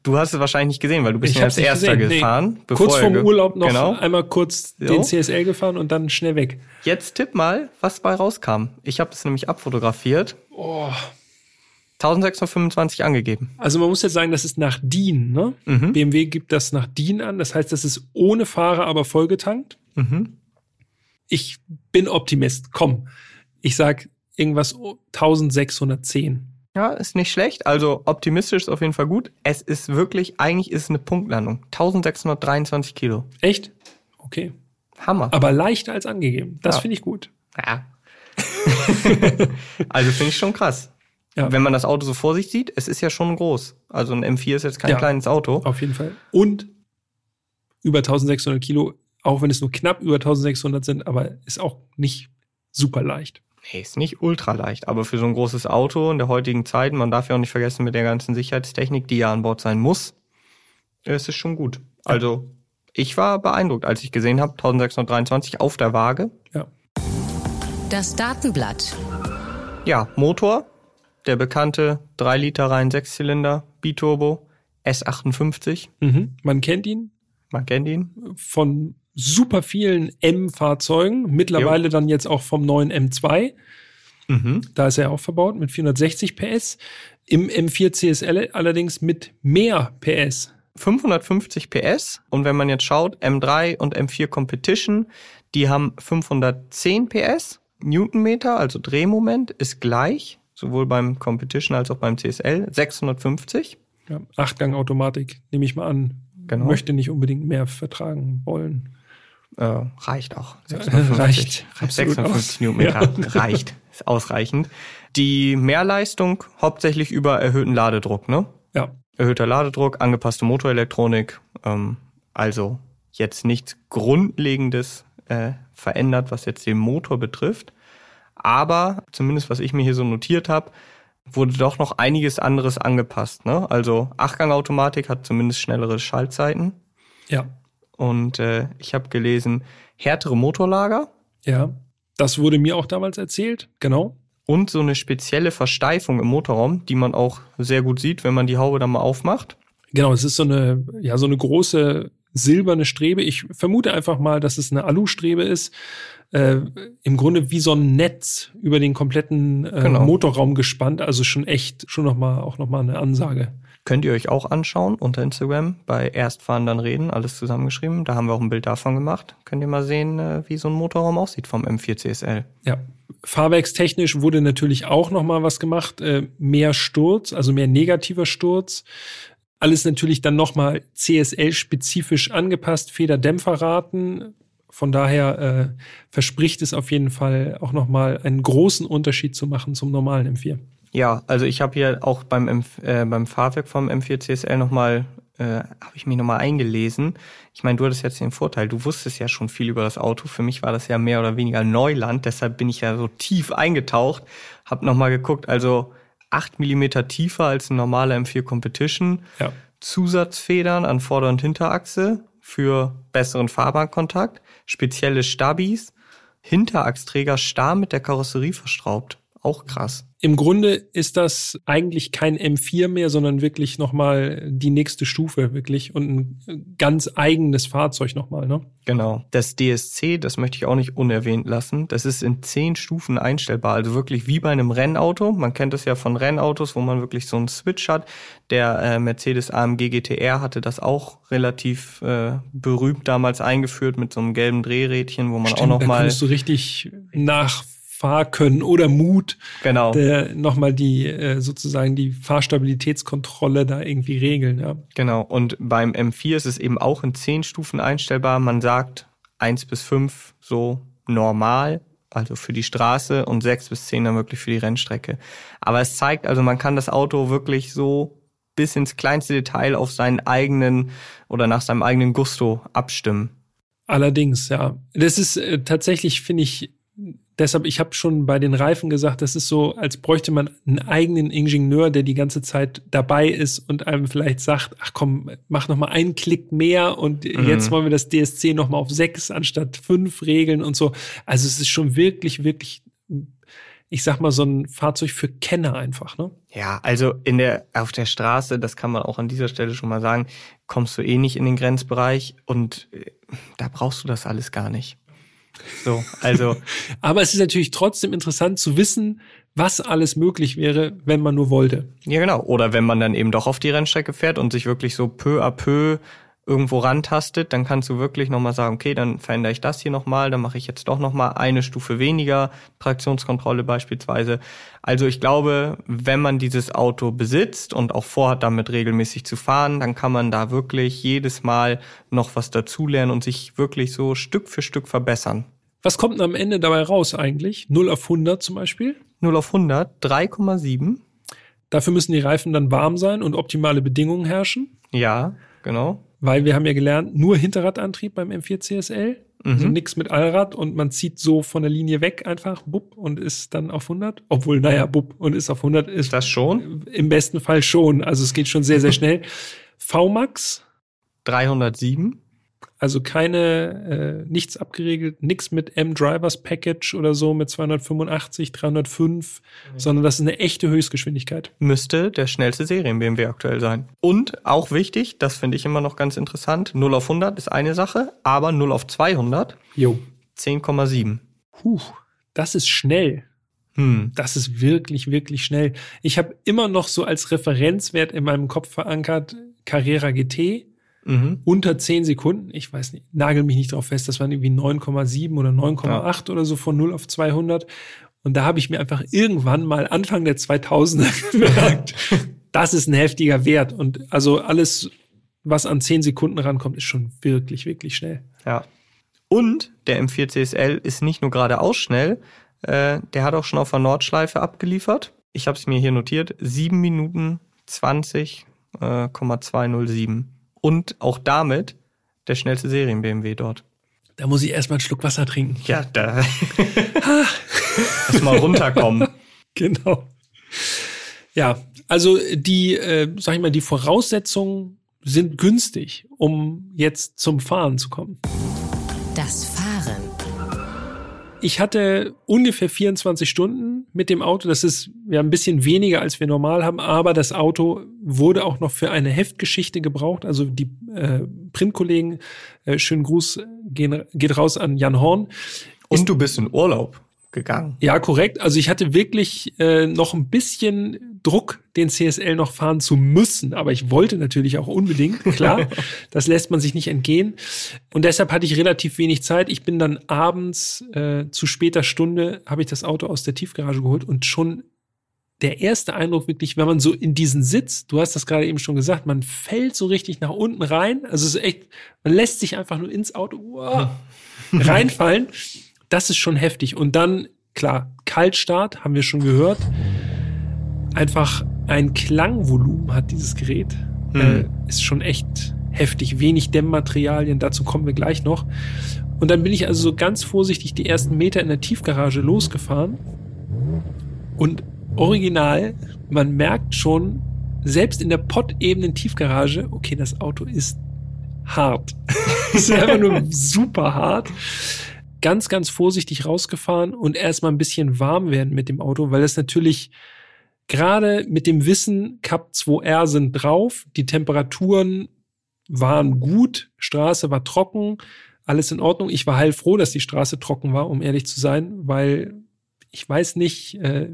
du hast es wahrscheinlich nicht gesehen, weil du bist ja als erster gesehen, nee. gefahren. Kurz er vorm ge- Urlaub noch Genau. einmal kurz So. den CSL gefahren und dann schnell weg. Jetzt tipp mal, was bei rauskam. Ich habe das nämlich abfotografiert. Oh. 1625 angegeben. Also man muss jetzt sagen, das ist nach DIN. Ne? Mhm. BMW gibt das nach DIN an. Das heißt, das ist ohne Fahrer, aber vollgetankt. Mhm. Ich bin Optimist. Komm, ich sag irgendwas 1610. Ja, ist nicht schlecht. Also optimistisch ist auf jeden Fall gut. Es ist wirklich, eigentlich ist es eine Punktlandung. 1623 Kilo. Echt? Okay. Hammer. Aber leichter als angegeben. Das Ja. finde ich gut. Ja. [laughs] also finde ich schon krass. Ja. Wenn man das Auto so vor sich sieht, es ist ja schon groß. Also ein M4 ist jetzt kein Ja. kleines Auto. Auf jeden Fall. Und über 1600 Kilo, auch wenn es nur knapp über 1600 sind, aber ist auch nicht super leicht. Nee, ist nicht ultra leicht, aber für so ein großes Auto in der heutigen Zeit, man darf ja auch nicht vergessen mit der ganzen Sicherheitstechnik, die ja an Bord sein muss, ist es schon gut. Also ich war beeindruckt, als ich gesehen habe, 1623 auf der Waage. Ja. Das Datenblatt. Ja, Motor, der bekannte 3 Liter Reihen Sechszylinder Biturbo S58, Mhm. Man kennt ihn man kennt ihn. von super vielen M-Fahrzeugen, mittlerweile dann jetzt auch vom neuen M2. Mhm. Da ist er auch verbaut mit 460 PS. Im M4 CSL allerdings mit mehr PS. 550 PS und wenn man jetzt schaut, M3 und M4 Competition, die haben 510 PS. Newtonmeter, also Drehmoment, ist gleich, sowohl beim Competition als auch beim CSL, 650. Ja, Achtgang Automatik, nehme ich mal an. Genau. Möchte nicht unbedingt mehr vertragen wollen. Äh, reicht auch. [laughs] reicht. Absolut 650 aus. Newtonmeter Ja. [laughs] reicht. Ist ausreichend. Die Mehrleistung hauptsächlich über erhöhten Ladedruck, ne? Ja, Erhöhter Ladedruck, angepasste Motorelektronik, ähm, also jetzt nichts Grundlegendes äh, verändert, was jetzt den Motor betrifft. Aber zumindest was ich mir hier so notiert habe, wurde doch noch einiges anderes angepasst. Ne? Also Achtgang-Automatik hat zumindest schnellere Schaltzeiten. ja, Und äh, ich habe gelesen, härtere Motorlager ja. Das wurde mir auch damals erzählt. Genau. und so eine spezielle Versteifung im Motorraum, die man auch sehr gut sieht, wenn man die Haube dann mal aufmacht. Genau, es ist so eine, ja, so eine große silberne Strebe. Ich vermute einfach mal, dass es eine Alustrebe ist. Äh, Im Grunde wie so ein Netz über den kompletten äh, genau. Motorraum gespannt. Also schon echt, schon noch mal, auch nochmal eine Ansage. Könnt ihr euch auch anschauen unter Instagram bei Erstfahren dann reden, alles zusammengeschrieben. Da haben wir auch ein Bild davon gemacht. Könnt ihr mal sehen, äh, wie so ein Motorraum aussieht vom M4 CSL. Ja. Fahrwerkstechnisch wurde natürlich auch noch mal was gemacht. Äh, mehr Sturz, also mehr negativer Sturz. Alles natürlich dann nochmal CSL-spezifisch angepasst, Federdämpferraten. Von daher äh, verspricht es auf jeden Fall auch nochmal einen großen Unterschied zu machen zum normalen M4. Ja, also ich habe hier auch beim, äh, beim Fahrwerk vom M4 CSL nochmal, äh, habe ich mich nochmal eingelesen. Ich meine, du hattest jetzt den Vorteil, du wusstest ja schon viel über das Auto. Für mich war das ja mehr oder weniger Neuland, deshalb bin ich ja so tief eingetaucht, habe nochmal geguckt, also 8 Millimeter tiefer als ein normaler M4 Competition. Ja. Zusatzfedern an Vorder- und Hinterachse für besseren Fahrbahnkontakt, spezielle Stabis, Hinterachsträger starr mit der Karosserie verstraubt. Auch krass. Im Grunde ist das eigentlich kein M4 mehr, sondern wirklich nochmal die nächste Stufe, wirklich. Und ein ganz eigenes Fahrzeug nochmal, ne? Genau. Das DSC, das möchte ich auch nicht unerwähnt lassen. Das ist in zehn Stufen einstellbar. Also wirklich wie bei einem Rennauto. Man kennt das ja von Rennautos, wo man wirklich so einen Switch hat. Der äh, Mercedes AMG GTR hatte das auch relativ äh, berühmt damals eingeführt mit so einem gelben Drehrädchen, wo man Stimmt, auch nochmal. Da konntest du richtig nach Fahrkönnen oder Mut, genau. der nochmal die äh, sozusagen die Fahrstabilitätskontrolle da irgendwie regeln. Ja. Genau. Und beim M4 ist es eben auch in zehn Stufen einstellbar. Man sagt eins bis fünf so normal, also für die Straße und sechs bis zehn dann wirklich für die Rennstrecke. Aber es zeigt also, man kann das Auto wirklich so bis ins kleinste Detail auf seinen eigenen oder nach seinem eigenen Gusto abstimmen. Allerdings, ja. Das ist äh, tatsächlich, finde ich, deshalb, ich habe schon bei den Reifen gesagt, das ist so, als bräuchte man einen eigenen Ingenieur, der die ganze Zeit dabei ist und einem vielleicht sagt, ach komm, mach noch mal einen Klick mehr und mhm. jetzt wollen wir das DSC noch mal auf sechs anstatt fünf regeln und so. Also es ist schon wirklich, wirklich ich sag mal, so ein Fahrzeug für Kenner einfach, ne? Ja, also in der, auf der Straße, das kann man auch an dieser Stelle schon mal sagen, kommst du eh nicht in den Grenzbereich und äh, da brauchst du das alles gar nicht. So, also. [laughs] Aber es ist natürlich trotzdem interessant zu wissen, was alles möglich wäre, wenn man nur wollte. Ja, genau. Oder wenn man dann eben doch auf die Rennstrecke fährt und sich wirklich so peu à peu irgendwo rantastet, dann kannst du wirklich nochmal sagen, okay, dann verändere ich das hier nochmal, dann mache ich jetzt doch nochmal eine Stufe weniger, Traktionskontrolle beispielsweise. Also ich glaube, wenn man dieses Auto besitzt und auch vorhat, damit regelmäßig zu fahren, dann kann man da wirklich jedes Mal noch was dazulernen und sich wirklich so Stück für Stück verbessern. Was kommt denn am Ende dabei raus eigentlich? 0 auf 100 zum Beispiel? 0 auf 100, 3,7. Dafür müssen die Reifen dann warm sein und optimale Bedingungen herrschen? Ja, genau weil wir haben ja gelernt, nur Hinterradantrieb beim M4 CSL, mhm. also nichts mit Allrad und man zieht so von der Linie weg einfach, bupp, und ist dann auf 100. Obwohl, naja, bupp, und ist auf 100 ist. Das schon? Im besten Fall schon. Also es geht schon sehr, sehr schnell. VMAX? 307. Also keine, äh, nichts abgeregelt, nichts mit M-Drivers Package oder so mit 285, 305, mhm. sondern das ist eine echte Höchstgeschwindigkeit. Müsste der schnellste Serien-BMW aktuell sein. Und auch wichtig, das finde ich immer noch ganz interessant, 0 auf 100 ist eine Sache, aber 0 auf 200 jo. 10,7. Puh, das ist schnell. Hm. Das ist wirklich, wirklich schnell. Ich habe immer noch so als Referenzwert in meinem Kopf verankert Carrera GT Mhm. Unter 10 Sekunden, ich weiß nicht, nagel mich nicht drauf fest, das waren irgendwie 9,7 oder 9,8 ja. oder so von 0 auf 200. Und da habe ich mir einfach irgendwann mal Anfang der 2000er [laughs] gemerkt, [laughs] das ist ein heftiger Wert. Und also alles, was an 10 Sekunden rankommt, ist schon wirklich, wirklich schnell. Ja. Und der M4 CSL ist nicht nur geradeaus schnell, äh, der hat auch schon auf der Nordschleife abgeliefert. Ich habe es mir hier notiert, 7 Minuten 20,207. Und auch damit der schnellste Serien-BMW dort. Da muss ich erstmal einen Schluck Wasser trinken. Ja, da. [laughs] Lass mal runterkommen. [laughs] Genau. Ja, also die, äh, sag ich mal, die Voraussetzungen sind günstig, um jetzt zum Fahren zu kommen. Das Fahren. Ich hatte ungefähr 24 Stunden mit dem Auto. Das ist ja ein bisschen weniger, als wir normal haben, aber das Auto wurde auch noch für eine Heftgeschichte gebraucht. Also die äh, Printkollegen, äh, schönen Gruß, gehen, geht raus an Jan Horn. Und du bist in Urlaub gegangen. Ja, korrekt. Also ich hatte wirklich äh, noch ein bisschen Druck, den CSL noch fahren zu müssen, aber ich wollte natürlich auch unbedingt, klar. [laughs] das lässt man sich nicht entgehen. Und deshalb hatte ich relativ wenig Zeit. Ich bin dann abends äh, zu später Stunde, habe ich das Auto aus der Tiefgarage geholt und schon der erste Eindruck wirklich, wenn man so in diesen Sitz, du hast das gerade eben schon gesagt, man fällt so richtig nach unten rein. Also es ist echt, man lässt sich einfach nur ins Auto wow, [laughs] reinfallen das ist schon heftig. Und dann, klar, Kaltstart, haben wir schon gehört. Einfach ein Klangvolumen hat dieses Gerät. Mhm. Äh, ist schon echt heftig. Wenig Dämmmaterialien, dazu kommen wir gleich noch. Und dann bin ich also so ganz vorsichtig die ersten Meter in der Tiefgarage losgefahren. Und original, man merkt schon, selbst in der pottebenen Tiefgarage, okay, das Auto ist hart. es [laughs] ist einfach nur super hart ganz, ganz vorsichtig rausgefahren und erstmal ein bisschen warm werden mit dem Auto, weil es natürlich gerade mit dem Wissen, Cup 2R sind drauf, die Temperaturen waren gut, Straße war trocken, alles in Ordnung. Ich war heilfroh, dass die Straße trocken war, um ehrlich zu sein, weil ich weiß nicht, äh,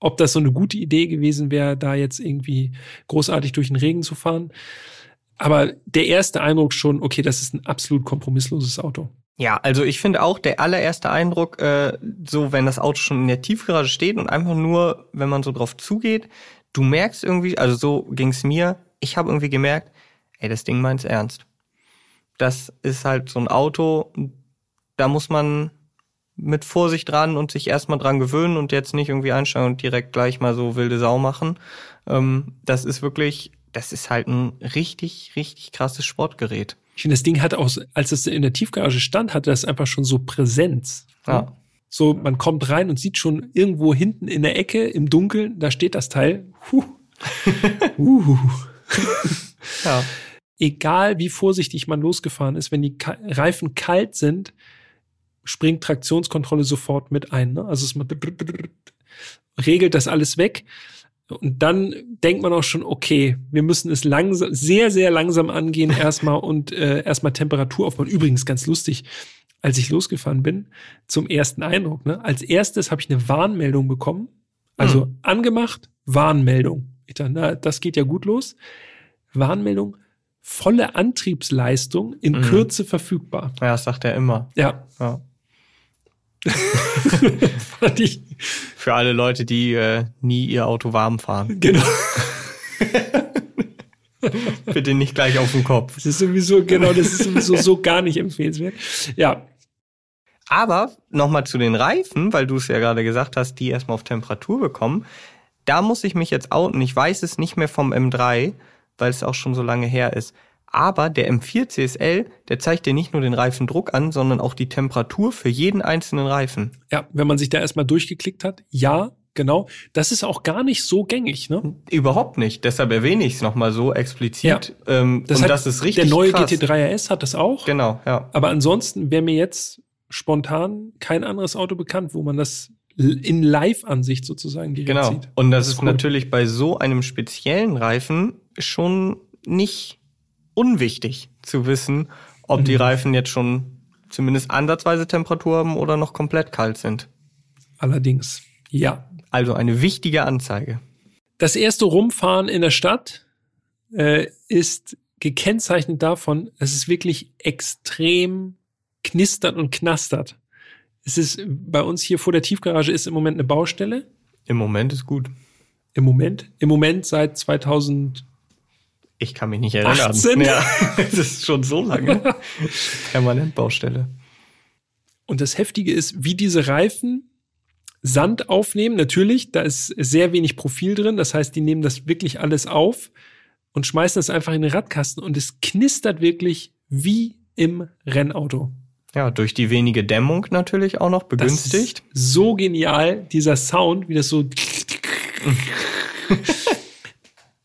ob das so eine gute Idee gewesen wäre, da jetzt irgendwie großartig durch den Regen zu fahren. Aber der erste Eindruck schon, okay, das ist ein absolut kompromissloses Auto. Ja, also ich finde auch der allererste Eindruck, äh, so wenn das Auto schon in der Tiefgarage steht und einfach nur, wenn man so drauf zugeht, du merkst irgendwie, also so ging's mir, ich habe irgendwie gemerkt, ey, das Ding meint's ernst. Das ist halt so ein Auto, da muss man mit Vorsicht dran und sich erstmal dran gewöhnen und jetzt nicht irgendwie einsteigen und direkt gleich mal so wilde Sau machen. Ähm, das ist wirklich, das ist halt ein richtig, richtig krasses Sportgerät. Ich finde, das Ding hat auch, als es in der Tiefgarage stand, hatte das einfach schon so Präsenz. Ja. So, man kommt rein und sieht schon irgendwo hinten in der Ecke im Dunkeln, da steht das Teil. Huh. [laughs] uh. ja. Egal wie vorsichtig man losgefahren ist, wenn die Reifen kalt sind, springt Traktionskontrolle sofort mit ein. Ne? Also es regelt das alles weg. Und dann denkt man auch schon, okay, wir müssen es langsam, sehr, sehr langsam angehen [laughs] erstmal und äh, erstmal Temperatur aufbauen. Übrigens ganz lustig, als ich losgefahren bin, zum ersten Eindruck. Ne? Als erstes habe ich eine Warnmeldung bekommen. Also hm. angemacht, Warnmeldung. Ich dachte, na, das geht ja gut los. Warnmeldung, volle Antriebsleistung in mhm. Kürze verfügbar. Ja, das sagt er immer. Ja. ja. [laughs] Fand ich. Für alle Leute, die äh, nie ihr Auto warm fahren. Genau. [laughs] Bitte nicht gleich auf den Kopf. Das ist sowieso, genau, das ist sowieso so gar nicht empfehlenswert. Ja. Aber nochmal zu den Reifen, weil du es ja gerade gesagt hast, die erstmal auf Temperatur bekommen. Da muss ich mich jetzt outen. Ich weiß es nicht mehr vom M3, weil es auch schon so lange her ist. Aber der M4 CSL, der zeigt dir nicht nur den Reifendruck an, sondern auch die Temperatur für jeden einzelnen Reifen. Ja, wenn man sich da erstmal durchgeklickt hat, ja, genau. Das ist auch gar nicht so gängig, ne? Überhaupt nicht. Deshalb erwähne ich es nochmal so explizit. Ja. Ähm, das und das ist richtig. Der neue krass. GT3 RS hat das auch. Genau, ja. Aber ansonsten wäre mir jetzt spontan kein anderes Auto bekannt, wo man das in Live-Ansicht sozusagen direkt genau. sieht. Und das, das ist, cool. natürlich bei so einem speziellen Reifen schon nicht unwichtig zu wissen, ob mhm. die Reifen jetzt schon zumindest ansatzweise Temperatur haben oder noch komplett kalt sind. Allerdings, ja. Also eine wichtige Anzeige. Das erste Rumfahren in der Stadt äh, ist gekennzeichnet davon, dass es wirklich extrem knistert und knastert. Es ist bei uns hier vor der Tiefgarage ist im Moment eine Baustelle. Im Moment ist gut. Im Moment? Im Moment seit 2000 ich kann mich nicht erinnern. 18? Ja, [laughs] das ist schon so lange. [laughs] Permanent Baustelle. Und das Heftige ist, wie diese Reifen Sand aufnehmen. Natürlich, da ist sehr wenig Profil drin. Das heißt, die nehmen das wirklich alles auf und schmeißen das einfach in den Radkasten und es knistert wirklich wie im Rennauto. Ja, durch die wenige Dämmung natürlich auch noch begünstigt. so genial, dieser Sound, wie das so [laughs]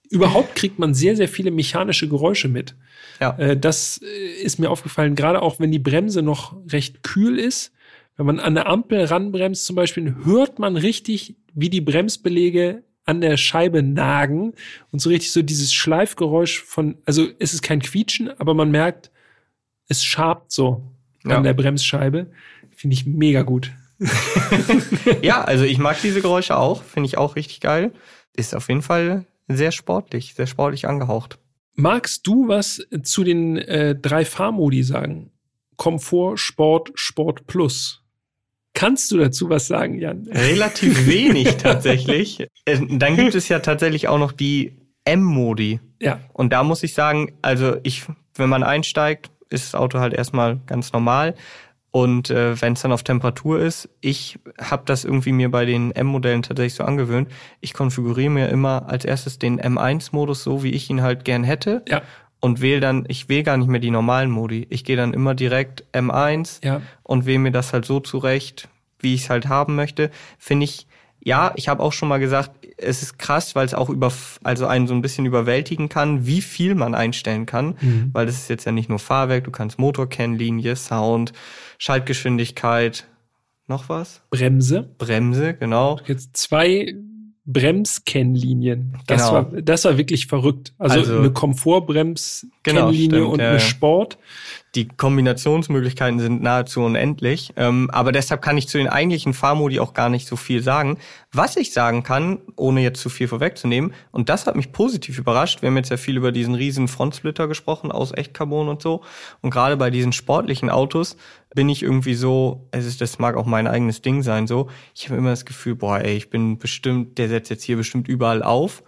überhaupt kriegt man sehr, sehr viele mechanische Geräusche mit. Ja. Äh, das äh, ist mir aufgefallen, gerade auch wenn die Bremse noch recht kühl ist. Wenn man an der Ampel ranbremst zum Beispiel, hört man richtig, wie die Bremsbelege an der Scheibe nagen und so richtig so dieses Schleifgeräusch von, also es ist kein Quietschen, aber man merkt, es schabt so Ja. an der Bremsscheibe. Finde ich mega gut. [laughs] ja, also ich mag diese Geräusche auch, finde ich auch richtig geil. Ist auf jeden Fall sehr sportlich, sehr sportlich angehaucht. Magst du was zu den äh, drei Fahrmodi sagen? Komfort, Sport, Sport Plus. Kannst du dazu was sagen, Jan? [laughs] Relativ wenig tatsächlich. Äh, Dann gibt es ja tatsächlich auch noch die M-Modi. Ja, Und da muss ich sagen, also ich, wenn man einsteigt, ist das Auto halt erstmal ganz normal. Und äh, wenn es dann auf Temperatur ist, ich habe das irgendwie mir bei den M-Modellen tatsächlich so angewöhnt. Ich konfiguriere mir immer als erstes den M1-Modus so, wie ich ihn halt gern hätte. ja, Und wähle dann, ich wähle gar nicht mehr die normalen Modi. Ich gehe dann immer direkt M1 ja. und wähle mir das halt so zurecht, wie ich es halt haben möchte. Finde ich, ja, ich habe auch schon mal gesagt, es ist krass, weil es auch über, also einen so ein bisschen überwältigen kann, wie viel man einstellen kann, Mhm. weil das ist jetzt ja nicht nur Fahrwerk, du kannst Motorkennlinie, Sound, Schaltgeschwindigkeit, noch was? Bremse. Bremse, genau. Jetzt zwei Bremskennlinien. Das, Genau. war, das war wirklich verrückt. Also, Also- eine Komfortbremskennlinie Genau, und ja, eine. Sport. Die Kombinationsmöglichkeiten sind nahezu unendlich. Ähm, aber deshalb kann ich zu den eigentlichen Fahrmodi auch gar nicht so viel sagen. Was ich sagen kann, ohne jetzt zu viel vorwegzunehmen, und das hat mich positiv überrascht, wir haben jetzt ja viel über diesen riesen Frontsplitter gesprochen aus Echtcarbon und so. Und gerade bei diesen sportlichen Autos bin ich irgendwie so, es ist, das mag auch mein eigenes Ding sein, so. Ich habe immer das Gefühl, boah, ey, ich bin bestimmt, der setzt jetzt hier bestimmt überall auf.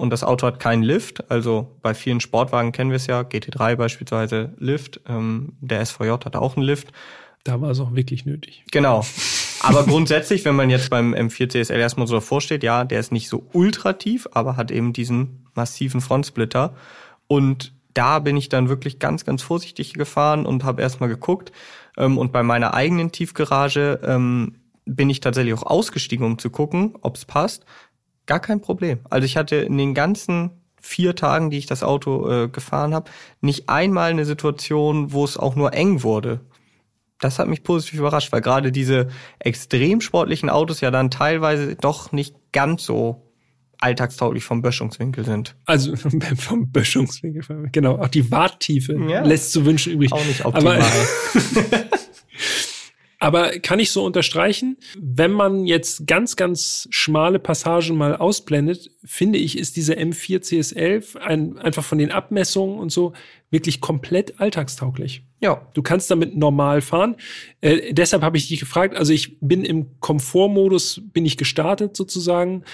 Und das Auto hat keinen Lift. Also bei vielen Sportwagen kennen wir es ja, GT3 beispielsweise Lift. Ähm, der SVJ hat auch einen Lift. Da war es auch wirklich nötig. Genau. Aber grundsätzlich, wenn man jetzt beim M4 CSL erstmal so davor steht, ja, der ist nicht so ultra tief, aber hat eben diesen massiven Frontsplitter. Und da bin ich dann wirklich ganz, ganz vorsichtig gefahren und habe erstmal geguckt. Ähm, und bei meiner eigenen Tiefgarage ähm, bin ich tatsächlich auch ausgestiegen, um zu gucken, ob's passt. Gar kein Problem. Also ich hatte in den ganzen vier Tagen, die ich das Auto äh, gefahren habe, nicht einmal eine Situation, wo es auch nur eng wurde. Das hat mich positiv überrascht, weil gerade diese extrem sportlichen Autos ja dann teilweise doch nicht ganz so alltagstauglich vom Böschungswinkel sind. Also [laughs] vom Böschungswinkel. Genau, auch die Warttiefe Ja. lässt zu wünschen übrig. Auch nicht optimal. Aber, [laughs] [laughs] aber kann ich so unterstreichen, wenn man jetzt ganz, ganz schmale Passagen mal ausblendet, finde ich, ist diese M4 CS11 ein, einfach von den Abmessungen und so wirklich komplett alltagstauglich. ja, Du kannst damit normal fahren. Äh, deshalb habe ich dich gefragt, also ich bin im Komfortmodus, bin ich gestartet sozusagen.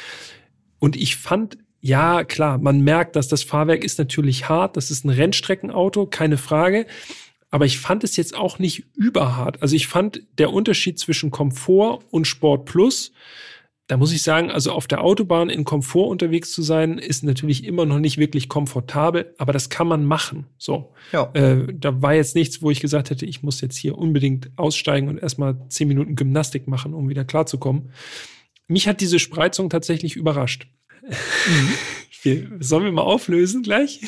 Und ich fand, ja, klar, man merkt, dass das Fahrwerk ist natürlich hart. Das ist ein Rennstreckenauto, keine Frage. Aber ich fand es jetzt auch nicht überhart. Also ich fand der Unterschied zwischen Komfort und Sport Plus, da muss ich sagen, also auf der Autobahn in Komfort unterwegs zu sein, ist natürlich immer noch nicht wirklich komfortabel, aber das kann man machen. So. ja. Äh, da war jetzt nichts, wo ich gesagt hätte, ich muss jetzt hier unbedingt aussteigen und erstmal zehn Minuten Gymnastik machen, um wieder klarzukommen. Mich hat diese Spreizung tatsächlich überrascht. [laughs] Wir, sollen wir mal auflösen gleich?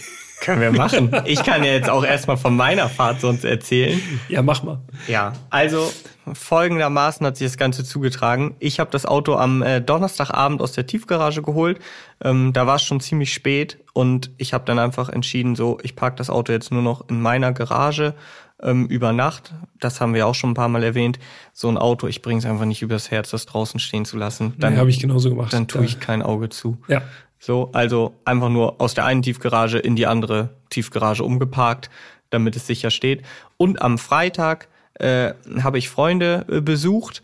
Können wir machen. Ich kann ja jetzt auch erstmal von meiner Fahrt sonst erzählen. Ja, mach mal. Ja, also folgendermaßen hat sich das Ganze zugetragen. Ich habe das Auto am äh, Donnerstagabend aus der Tiefgarage geholt. Ähm, da war es schon ziemlich spät und ich habe dann einfach entschieden, so ich park das Auto jetzt nur noch in meiner Garage ähm, über Nacht. Das haben wir auch schon ein paar Mal erwähnt. So ein Auto, ich bringe es einfach nicht übers Herz, das draußen stehen zu lassen. Dann habe ich genauso gemacht. dann tue ich kein Auge zu. Ja. So, also einfach nur aus der einen Tiefgarage in die andere Tiefgarage umgeparkt, damit es sicher steht. Und am Freitag äh, habe ich Freunde äh, besucht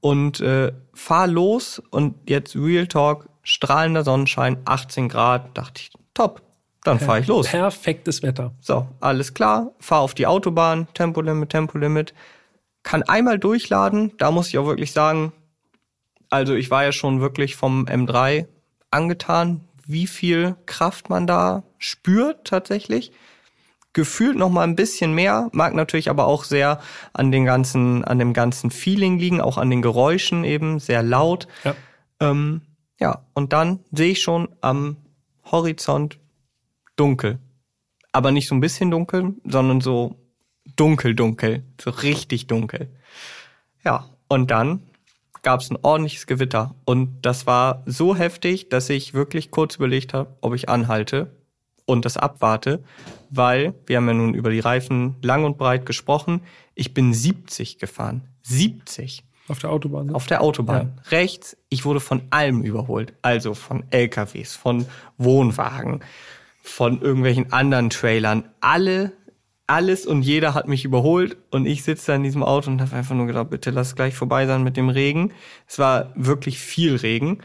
und äh, fahr los und jetzt Real Talk, strahlender Sonnenschein, 18 Grad, dachte ich, top, dann fahre ich los. Perfektes Wetter. So, alles klar, fahr auf die Autobahn, Tempolimit, Tempolimit, kann einmal durchladen, da muss ich auch wirklich sagen, also ich war ja schon wirklich vom M3 angetan, wie viel Kraft man da spürt tatsächlich. Gefühlt noch mal ein bisschen mehr, mag natürlich aber auch sehr an den ganzen, an dem ganzen Feeling liegen, auch an den Geräuschen eben, sehr laut. Ja. Ähm, ja, und dann sehe ich schon am Horizont dunkel. Aber nicht so ein bisschen dunkel, sondern so dunkel, dunkel. So richtig dunkel. Ja, Und dann gab es ein ordentliches Gewitter. Und das war so heftig, dass ich wirklich kurz überlegt habe, ob ich anhalte und das abwarte, weil wir haben ja nun über die Reifen lang und breit gesprochen. Ich bin 70 gefahren. 70. Auf der Autobahn. Ne? Auf der Autobahn. Ja. Rechts, ich wurde von allem überholt. Also von LKWs, von Wohnwagen, von irgendwelchen anderen Trailern. Alle alles und jeder hat mich überholt und ich sitze da in diesem Auto und habe einfach nur gedacht, bitte lass gleich vorbei sein mit dem Regen. Es war wirklich viel Regen.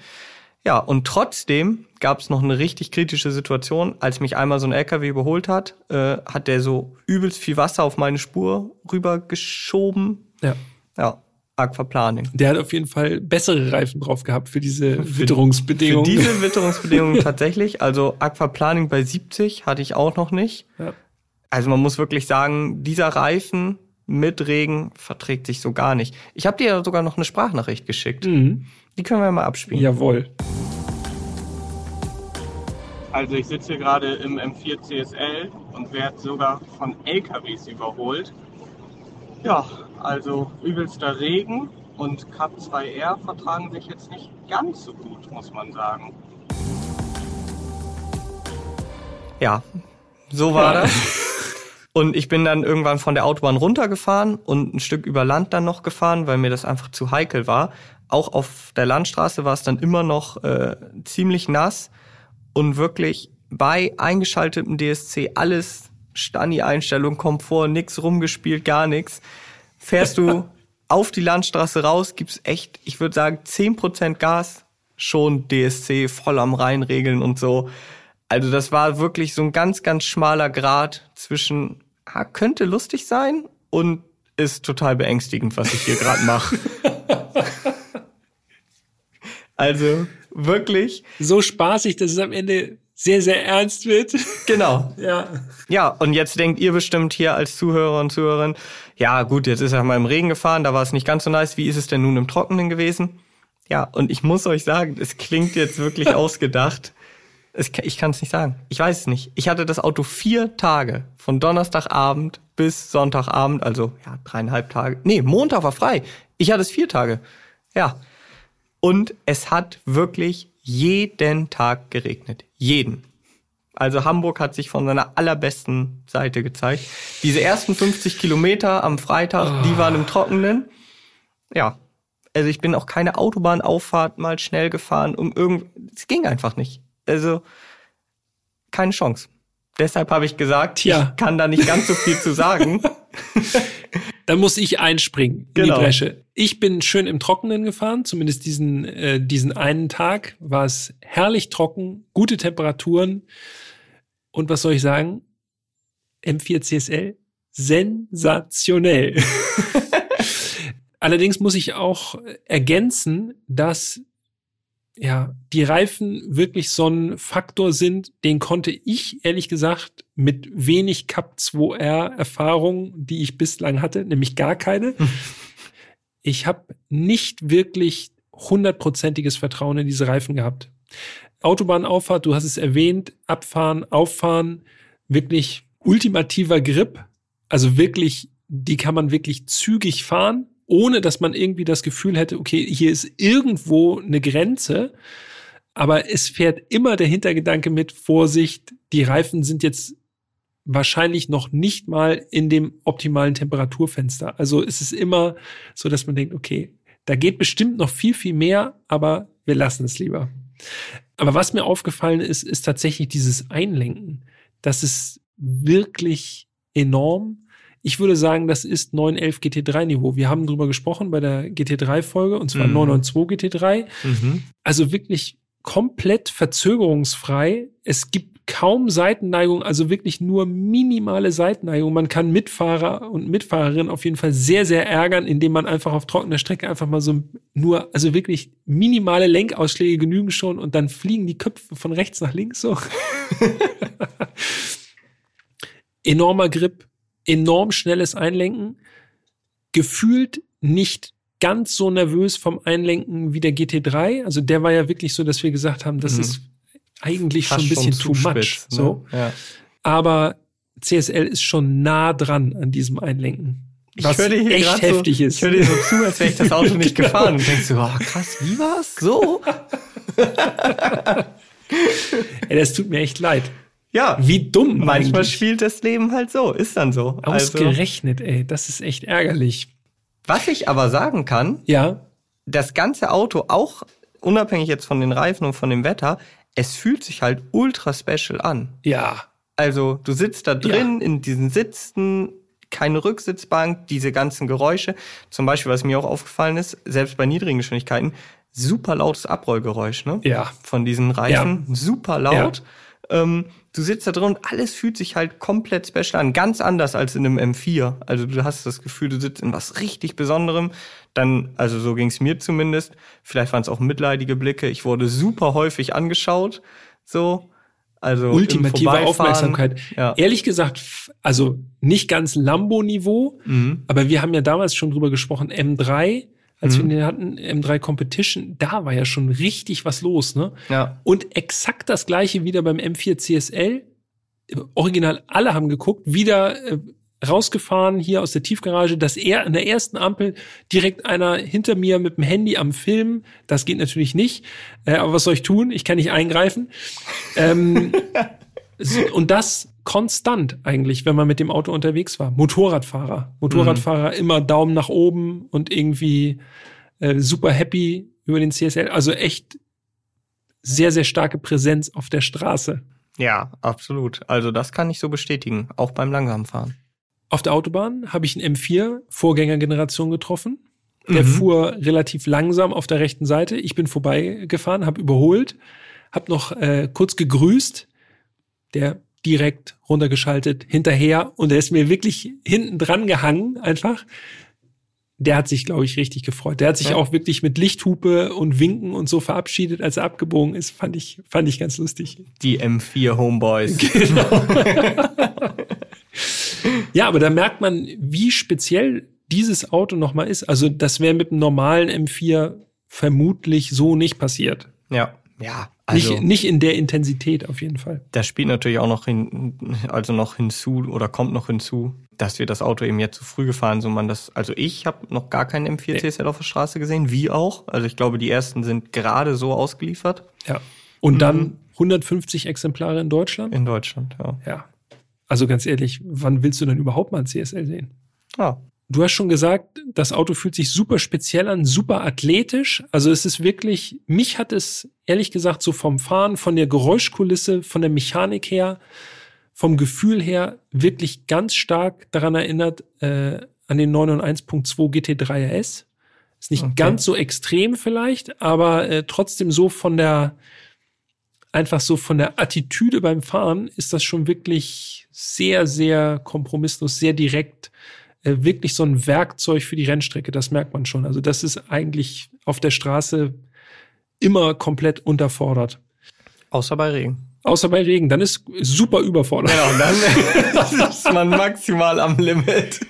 Ja, und trotzdem gab es noch eine richtig kritische Situation, als mich einmal so ein LKW überholt hat, äh, hat der so übelst viel Wasser auf meine Spur rübergeschoben. Ja. Ja, Aquaplaning. Der hat auf jeden Fall bessere Reifen drauf gehabt für diese für, Witterungsbedingungen. Für diese [laughs] Witterungsbedingungen tatsächlich. Also Aquaplaning bei 70 hatte ich auch noch nicht. Ja. Also man muss wirklich sagen, dieser Reifen mit Regen verträgt sich so gar nicht. Ich habe dir ja sogar noch eine Sprachnachricht geschickt. Mhm. Die können wir mal abspielen. Jawohl. Also ich sitze hier gerade im M4 CSL und werde sogar von LKWs überholt. Ja, also übelster Regen und Cup 2R vertragen sich jetzt nicht ganz so gut, muss man sagen. Ja, so war ja. das. [laughs] Und ich bin dann irgendwann von der Autobahn runtergefahren und ein Stück über Land dann noch gefahren, weil mir das einfach zu heikel war. Auch auf der Landstraße war es dann immer noch äh, ziemlich nass und wirklich bei eingeschaltetem DSC alles Stani-Einstellung, Komfort, nix rumgespielt, gar nichts. Fährst du [laughs] auf die Landstraße raus, gibt's echt, ich würde sagen, zehn Prozent Gas, schon DSC voll am Reinregeln und so. Also das war wirklich so ein ganz, ganz schmaler Grad zwischen, ah, könnte lustig sein und ist total beängstigend, was ich hier gerade mache. [laughs] also wirklich. So spaßig, dass es am Ende sehr, sehr ernst wird. Genau. [laughs] ja. Ja, und jetzt denkt ihr bestimmt hier als Zuhörer und Zuhörerin, ja gut, jetzt ist er mal im Regen gefahren, da war es nicht ganz so nice. Wie ist es denn nun im Trockenen gewesen? Ja, und ich muss euch sagen, es klingt jetzt wirklich [laughs] ausgedacht. Es, ich kann es nicht sagen. Ich weiß es nicht. Ich hatte das Auto vier Tage. Von Donnerstagabend bis Sonntagabend, also ja, dreieinhalb Tage. Nee, Montag war frei. Ich hatte es vier Tage. Ja. Und es hat wirklich jeden Tag geregnet. Jeden. Also Hamburg hat sich von seiner allerbesten Seite gezeigt. Diese ersten 50 Kilometer am Freitag, die waren im Trockenen. Ja. Also ich bin auch keine Autobahnauffahrt mal schnell gefahren, um irgend, es ging einfach nicht. Also keine Chance. Deshalb habe ich gesagt, Tja. ich kann da nicht ganz so viel zu sagen. [laughs] Dann muss ich einspringen in genau. die Bresche. Ich bin schön im Trockenen gefahren, zumindest diesen, äh, diesen einen Tag war es herrlich trocken, gute Temperaturen. Und was soll ich sagen? M4 CSL, sensationell. [laughs] Allerdings muss ich auch ergänzen, dass ja, die Reifen wirklich so ein Faktor sind, den konnte ich ehrlich gesagt mit wenig Cup 2R Erfahrung, die ich bislang hatte, nämlich gar keine. [laughs] ich habe nicht wirklich hundertprozentiges Vertrauen in diese Reifen gehabt. Autobahnauffahrt, du hast es erwähnt, abfahren, auffahren, wirklich ultimativer Grip, also wirklich, die kann man wirklich zügig fahren ohne dass man irgendwie das Gefühl hätte, okay, hier ist irgendwo eine Grenze. Aber es fährt immer der Hintergedanke mit Vorsicht, die Reifen sind jetzt wahrscheinlich noch nicht mal in dem optimalen Temperaturfenster. Also es ist immer so, dass man denkt, okay, da geht bestimmt noch viel, viel mehr, aber wir lassen es lieber. Aber was mir aufgefallen ist, ist tatsächlich dieses Einlenken. Das ist wirklich enorm. Ich würde sagen, das ist 911 GT3 Niveau. Wir haben drüber gesprochen bei der GT3 Folge und zwar mhm. 992 GT3. Mhm. Also wirklich komplett verzögerungsfrei. Es gibt kaum Seitenneigung, also wirklich nur minimale Seitenneigung. Man kann Mitfahrer und Mitfahrerinnen auf jeden Fall sehr, sehr ärgern, indem man einfach auf trockener Strecke einfach mal so nur, also wirklich minimale Lenkausschläge genügen schon und dann fliegen die Köpfe von rechts nach links so. [laughs] Enormer Grip, enorm schnelles Einlenken, gefühlt nicht ganz so nervös vom Einlenken wie der GT3. Also der war ja wirklich so, dass wir gesagt haben, das mhm. ist eigentlich Fast schon ein bisschen too much. Spitz, ne? Ja. Aber CSL ist schon nah dran an diesem Einlenken. Ich Was höre dir hier echt heftig so, ist. Ich höre dir so zu, als wäre ich das Auto nicht [laughs] gefahren und denkst so, oh, krass, wie war's? So? [laughs] Ey, das tut mir echt leid. Ja. Wie dumm. Manchmal eigentlich. spielt das Leben halt so, ist dann so. Also, Ausgerechnet, ey. Das ist echt ärgerlich. was ich aber sagen kann, Ja. das ganze Auto, auch unabhängig jetzt von den Reifen und von dem Wetter, es fühlt sich halt ultra special an. Ja. Also du sitzt da drin in diesen Sitzen, keine Rücksitzbank, diese ganzen Geräusche. Zum Beispiel, was mir auch aufgefallen ist, selbst bei niedrigen Geschwindigkeiten, super lautes Abrollgeräusch, ne? Ja. Von diesen Reifen, super laut. Ähm, du sitzt da drin und alles fühlt sich halt komplett special an, ganz anders als in einem M4. Also du hast das Gefühl, du sitzt in was richtig Besonderem. Dann, also so ging es mir zumindest. Vielleicht waren es auch mitleidige Blicke. Ich wurde super häufig angeschaut, so. Also im Ultimative. Aufmerksamkeit. Ja. Ehrlich gesagt, also nicht ganz Lambo-Niveau, Mhm. aber wir haben ja damals schon drüber gesprochen, M3, als Mhm. wir den hatten, M3 Competition, da war ja schon richtig was los, ne? Ja. Und exakt das gleiche wieder beim M4 CSL. Original, alle haben geguckt, wieder äh, rausgefahren hier aus der Tiefgarage, dass er an der ersten Ampel direkt einer hinter mir mit dem Handy am Film, das geht natürlich nicht, äh, aber was soll ich tun? Ich kann nicht eingreifen. Ähm, [laughs] und das konstant eigentlich, wenn man mit dem Auto unterwegs war. Motorradfahrer. Motorradfahrer immer Daumen nach oben und irgendwie äh, super happy über den CSL. Also echt sehr, sehr starke Präsenz auf der Straße. Ja, absolut. Also das kann ich so bestätigen, auch beim Langsamfahren. Auf der Autobahn habe ich einen M4 Vorgängergeneration getroffen. Der Mhm. fuhr relativ langsam auf der rechten Seite. Ich bin vorbeigefahren, habe überholt, habe noch äh, kurz gegrüßt. Der direkt runtergeschaltet hinterher und der ist mir wirklich hinten dran gehangen einfach. Der hat sich, glaube ich, richtig gefreut. Der hat sich Ja. auch wirklich mit Lichthupe und Winken und so verabschiedet, als er abgebogen ist. Fand ich, fand ich ganz lustig. Die M4 Homeboys. [laughs] Ja, aber da merkt man, wie speziell dieses Auto nochmal ist. Also das wäre mit einem normalen M4 vermutlich so nicht passiert. Ja. Ja, also nicht, nicht in der Intensität auf jeden Fall. das spielt natürlich auch noch hin, also noch hinzu oder kommt noch hinzu, dass wir das Auto eben jetzt zu früh gefahren sind. Man das, also ich habe noch gar keinen M4 Nee. CSL auf der Straße gesehen, wie auch. Also ich glaube, die ersten sind gerade so ausgeliefert Ja. Und Mhm. dann 150 Exemplare in Deutschland? in Deutschland. Ja. Ja. Also ganz ehrlich, wann willst du denn überhaupt mal ein CSL sehen? ja. Du hast schon gesagt, das Auto fühlt sich super speziell an, super athletisch. Also es ist wirklich, mich hat es ehrlich gesagt so vom Fahren, von der Geräuschkulisse, von der Mechanik her, vom Gefühl her wirklich ganz stark daran erinnert äh, an den 991.2 GT3 RS. Ist nicht Okay. ganz so extrem vielleicht, aber äh, trotzdem so von der einfach so von der Attitüde beim Fahren ist das schon wirklich sehr, sehr kompromisslos, sehr direkt wirklich so ein Werkzeug für die Rennstrecke, das merkt man schon. Also das ist eigentlich auf der Straße immer komplett unterfordert. Außer bei Regen. Außer bei Regen, dann ist super überfordert. Ja, und [laughs] dann ist man maximal am Limit.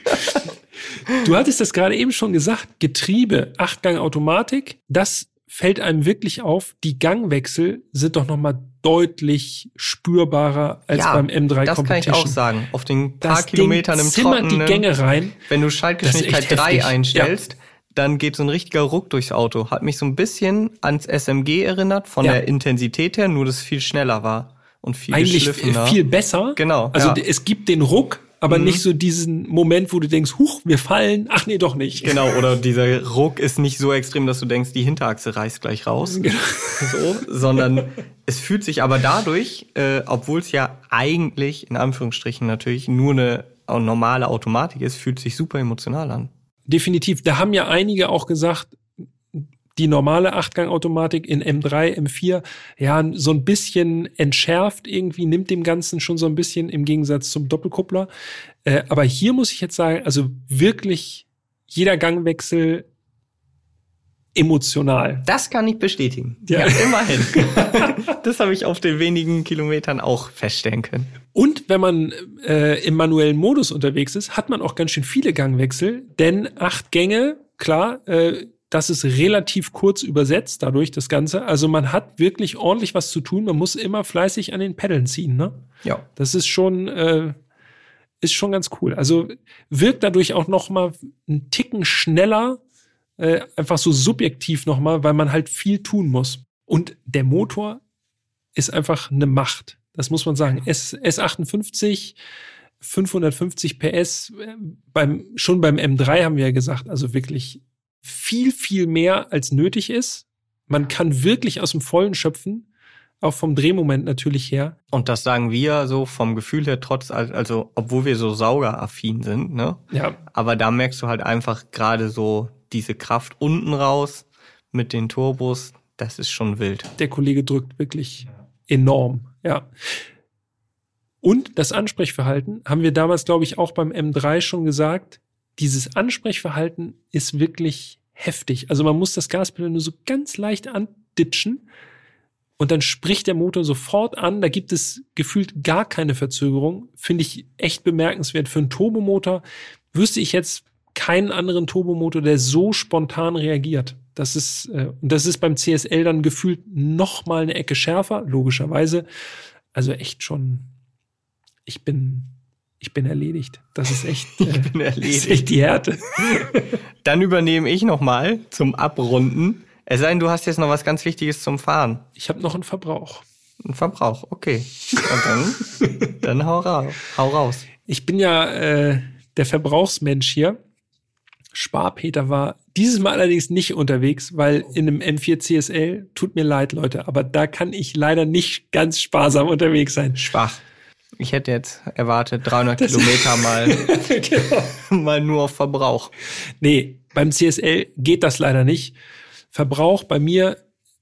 Du hattest das gerade eben schon gesagt, Getriebe, Achtgang Automatik, das fällt einem wirklich auf. Die Gangwechsel sind doch noch mal deutlich spürbarer als ja, beim M3 das kann ich Competition. auch sagen. Auf den paar Das Kilometern Ding im Trockenen. die Gänge rein. Wenn du Das Schaltgeschwindigkeit echt 3 heftig. einstellst, dann geht so ein richtiger Ruck durchs Auto. Hat mich so ein bisschen ans SMG erinnert, von Ja. der Intensität her, nur dass es viel schneller war und viel Eigentlich viel besser. Genau, Also ja. es gibt den Ruck, aber Mhm. nicht so diesen Moment, wo du denkst, huch, wir fallen. Ach nee, doch nicht. Genau, oder dieser Ruck ist nicht so extrem, dass du denkst, die Hinterachse reißt gleich raus. Genau. So, sondern es fühlt sich aber dadurch, äh, obwohl es ja eigentlich in Anführungsstrichen natürlich nur eine normale Automatik ist, fühlt sich super emotional an. Definitiv. Da haben ja einige auch gesagt, die normale Achtgang-Automatik in M3, M4, ja, so ein bisschen entschärft irgendwie, nimmt dem Ganzen schon so ein bisschen im Gegensatz zum Doppelkuppler. Äh, aber hier muss ich jetzt sagen, also wirklich jeder Gangwechsel emotional. Das kann ich bestätigen. Ja. Ja, immerhin. [laughs] das habe ich auf den wenigen Kilometern auch feststellen können. Und wenn man äh, im manuellen Modus unterwegs ist, hat man auch ganz schön viele Gangwechsel, denn acht Gänge, klar, äh, das ist relativ kurz übersetzt dadurch das Ganze. Also man hat wirklich ordentlich was zu tun. Man muss immer fleißig an den Peddeln ziehen. Ne? Ja. Das ist schon äh, ist schon ganz cool. Also wirkt dadurch auch noch mal einen Ticken schneller, äh, einfach so subjektiv noch mal, weil man halt viel tun muss. Und der Motor ist einfach eine Macht. Das muss man sagen. S, S58, 550 PS, äh, beim, schon beim M3 haben wir ja gesagt, also wirklich viel, viel mehr als nötig ist. Man kann wirklich aus dem Vollen schöpfen auch vom Drehmoment natürlich her. Und das sagen wir so vom Gefühl her, trotz, also obwohl wir so saugeraffin sind, ne? Ja. Aber da merkst du halt einfach gerade so diese Kraft unten raus mit den Turbos, das ist schon wild. Der Kollege drückt wirklich enorm, ja. Und das Ansprechverhalten haben wir damals, glaube ich, auch beim M3 schon gesagt. Dieses Ansprechverhalten ist wirklich heftig. Also man muss das Gaspedal nur so ganz leicht anditschen und dann spricht der Motor sofort an. Da gibt es gefühlt gar keine Verzögerung. Finde ich echt bemerkenswert. Für einen Turbomotor wüsste ich jetzt keinen anderen Turbomotor, der so spontan reagiert. Das ist, äh, das ist beim CSL dann gefühlt noch mal eine Ecke schärfer, logischerweise. Also echt schon, ich bin, ich bin erledigt. Das ist echt, [laughs] äh, ich bin erledigt. Ist echt die Härte. [laughs] dann übernehme ich noch mal zum Abrunden es sei denn, du hast jetzt noch was ganz Wichtiges zum Fahren. Ich habe noch einen Verbrauch. Ein Verbrauch, okay. Und dann, [laughs] dann hau, raus, hau raus. Ich bin ja äh, der Verbrauchsmensch hier. Sparpeter war dieses Mal allerdings nicht unterwegs, weil in einem M4 CSL, tut mir leid, Leute, aber da kann ich leider nicht ganz sparsam unterwegs sein. Schwach. Ich hätte jetzt erwartet, 300 das Kilometer mal, [laughs] genau. mal nur auf Verbrauch. Nee, beim CSL geht das leider nicht. Verbrauch bei mir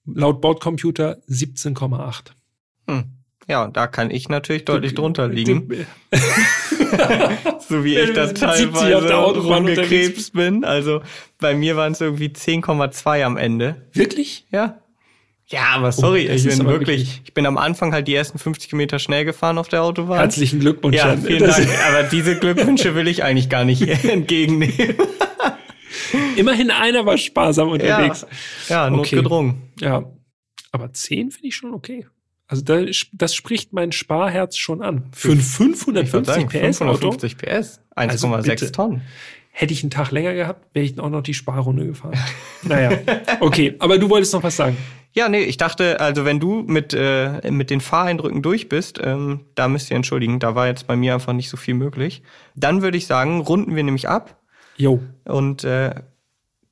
laut Bordcomputer 17,8. Hm. Ja, da kann ich natürlich deutlich drunter liegen. [laughs] so wie ich da [laughs] teilweise rumgekrebst bin. Also bei mir waren es irgendwie 10,2 am Ende. Wirklich? Ja. Ja, aber sorry, oh, ich bin wirklich, wirklich, ich bin am Anfang halt die ersten 50 Kilometer schnell gefahren auf der Autobahn. Herzlichen Glückwunsch. Ja, vielen Dank. Aber diese Glückwünsche will ich eigentlich gar nicht [laughs] entgegennehmen. Immerhin einer war sparsam unterwegs. Ja, ja notgedrungen. Okay. Ja. Aber 10 finde ich schon okay. Also da, das spricht mein Sparherz schon an. Für ein 550 sagen, PS 550 PS, 1,6 also Tonnen. Hätte ich einen Tag länger gehabt, wäre ich auch noch die Sparrunde gefahren. [laughs] naja, okay. Aber du wolltest noch was sagen. Ja, nee, ich dachte, also wenn du mit, äh, mit den Fahreindrücken durch bist, ähm, da müsst ihr entschuldigen, da war jetzt bei mir einfach nicht so viel möglich. Dann würde ich sagen, runden wir nämlich ab Jo. Und äh,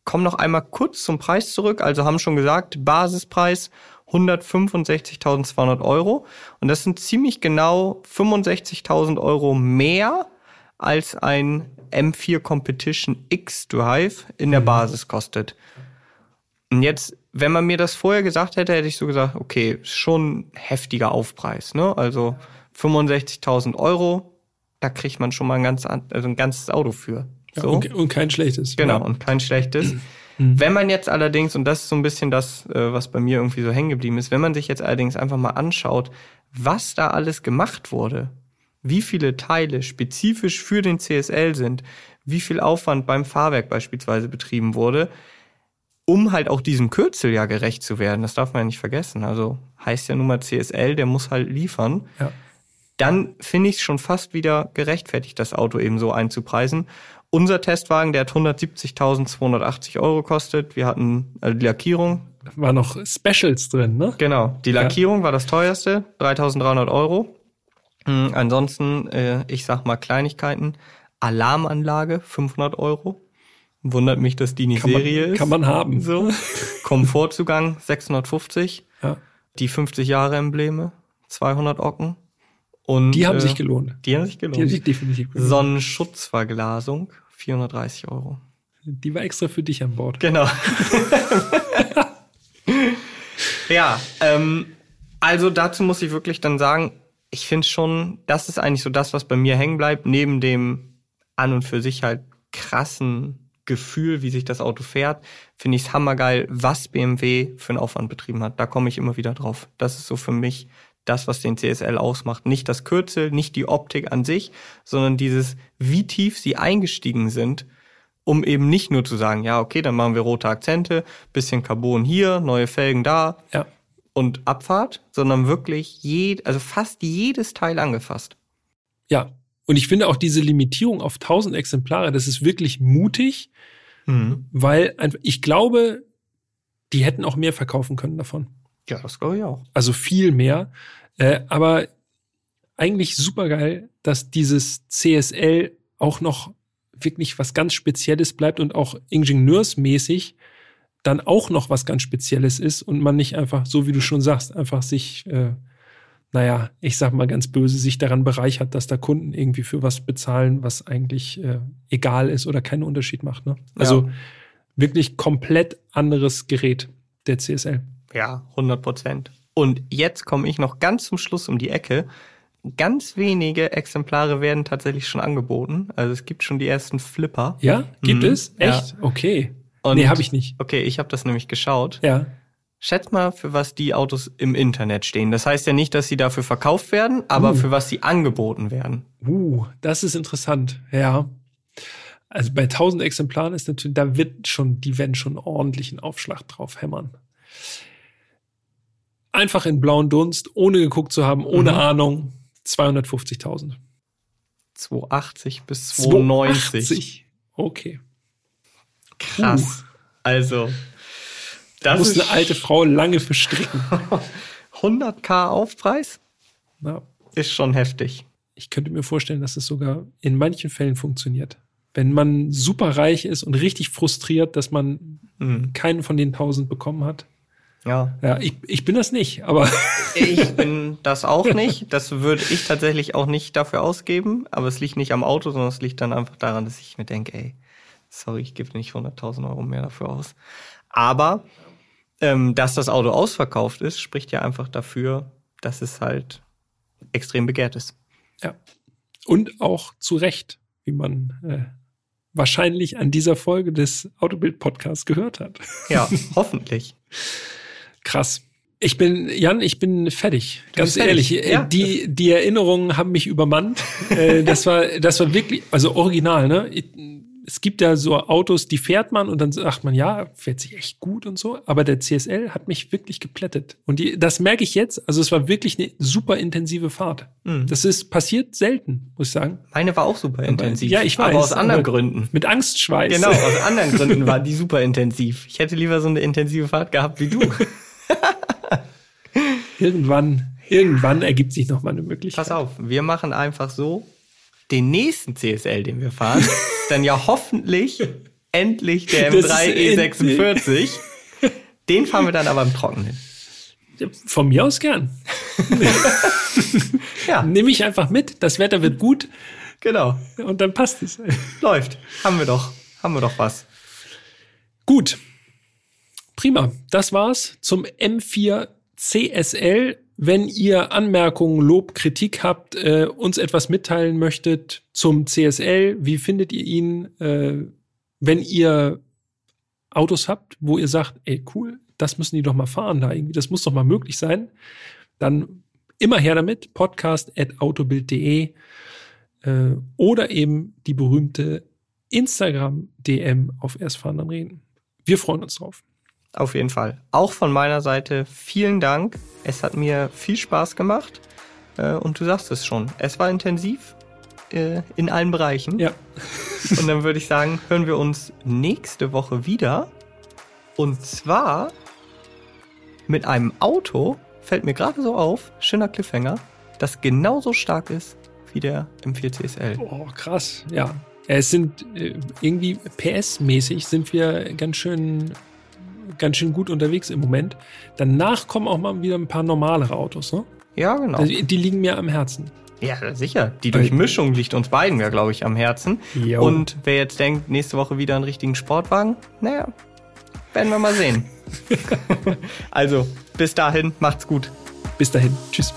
kommen noch einmal kurz zum Preis zurück. Also haben schon gesagt, Basispreis 165.200 Euro. Und das sind ziemlich genau 65.000 Euro mehr als ein M4 Competition X Drive in der. Basis kostet. Und jetzt, wenn man mir das vorher gesagt hätte, hätte ich so gesagt, okay, schon heftiger Aufpreis. Ne? Also 65.000 Euro, da kriegt man schon mal ein, ganz, also ein ganzes Auto für. So. und, und, kein schlechtes. Genau, und kein schlechtes. Mhm. Wenn man jetzt allerdings, und das ist so ein bisschen das, äh, was bei mir irgendwie so hängen geblieben ist, wenn man sich jetzt allerdings einfach mal anschaut, was da alles gemacht wurde, wie viele Teile spezifisch für den CSL sind, wie viel Aufwand beim Fahrwerk beispielsweise betrieben wurde, um halt auch diesem Kürzel ja gerecht zu werden. Das darf man ja nicht vergessen. Also heißt ja nun mal CSL, der muss halt liefern. Ja. Dann finde ich es schon fast wieder gerechtfertigt, das Auto eben so einzupreisen. Unser Testwagen, der hat 170.280 Euro gekostet. Wir hatten also die Lackierung. War noch Specials drin, ne? Genau. Die Lackierung ja. war das teuerste, 3.300 Euro. Mhm, ansonsten, äh, ich sag mal Kleinigkeiten. Alarmanlage, 500 Euro. Wundert mich, dass die nicht Serie ist. Kann man haben. So. [laughs] Komfortzugang, 650. Ja. Die 50 Jahre Embleme, 200 Ocken. Und, die haben äh, sich gelohnt. Die haben sich gelohnt. Die haben sich definitiv gelohnt. Sonnenschutzverglasung, 430 Euro. Die war extra für dich an Bord. Genau. [laughs] ja, ähm, also dazu muss ich wirklich dann sagen, ich finde schon, das ist eigentlich so das, was bei mir hängen bleibt, neben dem an und für sich halt krassen Gefühl, wie sich das Auto fährt, finde ich es hammergeil, was BMW für einen Aufwand betrieben hat. Da komme ich immer wieder drauf. Das ist so für mich das, was den CSL ausmacht. Nicht das Kürzel, nicht die Optik an sich, sondern dieses, wie tief sie eingestiegen sind, um eben nicht nur zu sagen, ja, okay, dann machen wir rote Akzente, bisschen Carbon hier, neue Felgen da ja. Und Abfahrt, sondern wirklich jed, also fast jedes Teil angefasst. Ja, Und ich finde auch diese Limitierung auf 1000 Exemplare, das ist wirklich mutig, mhm. weil ich glaube, die hätten auch mehr verkaufen können davon. Ja, das glaube ich auch. Also viel mehr. Äh, aber eigentlich super geil, dass dieses CSL auch noch wirklich was ganz Spezielles bleibt und auch ingenieursmäßig dann auch noch was ganz Spezielles ist und man nicht einfach, so wie du schon sagst, einfach sich, äh, naja, ich sag mal ganz böse, sich daran bereichert, dass da Kunden irgendwie für was bezahlen, was eigentlich äh, egal ist oder keinen Unterschied macht. Ne? Also ja. wirklich komplett anderes Gerät, der CSL. Ja, 100 Prozent. Und jetzt komme ich noch ganz zum Schluss um die Ecke ganz wenige Exemplare werden tatsächlich schon angeboten. Also es gibt schon die ersten Flipper. Ja, gibt mhm. es? Echt? Ja. Okay. Und, nee, habe ich nicht. Okay, ich habe das nämlich geschaut. Ja. Schätz mal, für was die Autos im Internet stehen. Das heißt ja nicht, dass sie dafür verkauft werden, aber uh. für was sie angeboten werden. Uh, das ist interessant. Ja. Also bei 1000 Exemplaren ist natürlich, da wird schon, die werden schon ordentlichen Aufschlag drauf hämmern. Einfach in blauen Dunst, ohne geguckt zu haben, ohne mhm. Ahnung 250.000. 280 bis 290. 280. Okay. Krass. Uh. Also, das muss eine alte Frau lange verstricken. [laughs] 100k Aufpreis? Ja. Ist schon heftig. Ich könnte mir vorstellen, dass es sogar in manchen Fällen funktioniert. Wenn man super reich ist und richtig frustriert, dass man mhm. keinen von den 1000 bekommen hat, ja. Ja, ich, ich bin das nicht, aber. [laughs] ich bin das auch nicht. Das würde ich tatsächlich auch nicht dafür ausgeben. Aber es liegt nicht am Auto, sondern es liegt dann einfach daran, dass ich mir denke, ey, sorry, ich gebe nicht 100.000 Euro mehr dafür aus. Aber, ähm, dass das Auto ausverkauft ist, spricht ja einfach dafür, dass es halt extrem begehrt ist. Ja. Und auch zu Recht, wie man äh, wahrscheinlich an dieser Folge des Autobild-Podcasts gehört hat. [laughs] Ja, hoffentlich. Krass. Ich bin, Jan, ich bin fertig. Ganz ehrlich. Fertig. Ja. Die, die Erinnerungen haben mich übermannt. Äh, das war, das war wirklich, also original, ne? Es gibt ja so Autos, die fährt man und dann sagt man, ja, fährt sich echt gut und so. Aber der CSL hat mich wirklich geplättet. Und die, das merke ich jetzt. Also es war wirklich eine super intensive Fahrt. Mhm. Das ist passiert selten, muss ich sagen. Meine war auch super intensiv. Ja, ich weiß. Aber aus anderen Gründen. Mit Angstschweiß. Genau, aus [laughs] anderen Gründen war die super intensiv. Ich hätte lieber so eine intensive Fahrt gehabt wie du. [laughs] irgendwann, irgendwann ergibt sich noch mal eine Möglichkeit. Pass auf, wir machen einfach so, den nächsten CSL, den wir fahren, ist [laughs] dann ja hoffentlich endlich der M3 E46. Den fahren wir dann aber im Trockenen. Von mir aus gern. [laughs] ja. Nehme ich einfach mit. Das Wetter wird gut. Genau. Und dann passt es. Läuft. Haben wir doch. Haben wir doch was. Gut. Prima. Das war's zum M4 CSL. Wenn ihr Anmerkungen, Lob, Kritik habt, äh, uns etwas mitteilen möchtet zum CSL, wie findet ihr ihn? Äh, wenn ihr Autos habt, wo ihr sagt, ey, cool, das müssen die doch mal fahren da irgendwie, das muss doch mal möglich sein, dann immer her damit, podcast at autobild.de äh, oder eben die berühmte Instagram-DM auf Erstfahren dann reden. Wir freuen uns drauf. Auf jeden Fall. Auch von meiner Seite vielen Dank. Es hat mir viel Spaß gemacht. Äh, und du sagst es schon, es war intensiv äh, in allen Bereichen. Ja. [laughs] Und dann würde ich sagen, hören wir uns nächste Woche wieder. Und zwar mit einem Auto, fällt mir gerade so auf, schöner Cliffhanger, das genauso stark ist wie der M4 CSL. Oh, krass, ja. Es sind äh, irgendwie PS-mäßig sind wir ganz schön ganz schön gut unterwegs im Moment. Danach kommen auch mal wieder ein paar normalere Autos, ne? Ja, genau. Also, die liegen mir am Herzen. Ja, sicher. Die Durchmischung liegt uns beiden ja, glaube ich, am Herzen. Jo. Und wer jetzt denkt, nächste Woche wieder einen richtigen Sportwagen, naja, werden wir mal sehen. [laughs] also, bis dahin, macht's gut. Bis dahin. Tschüss.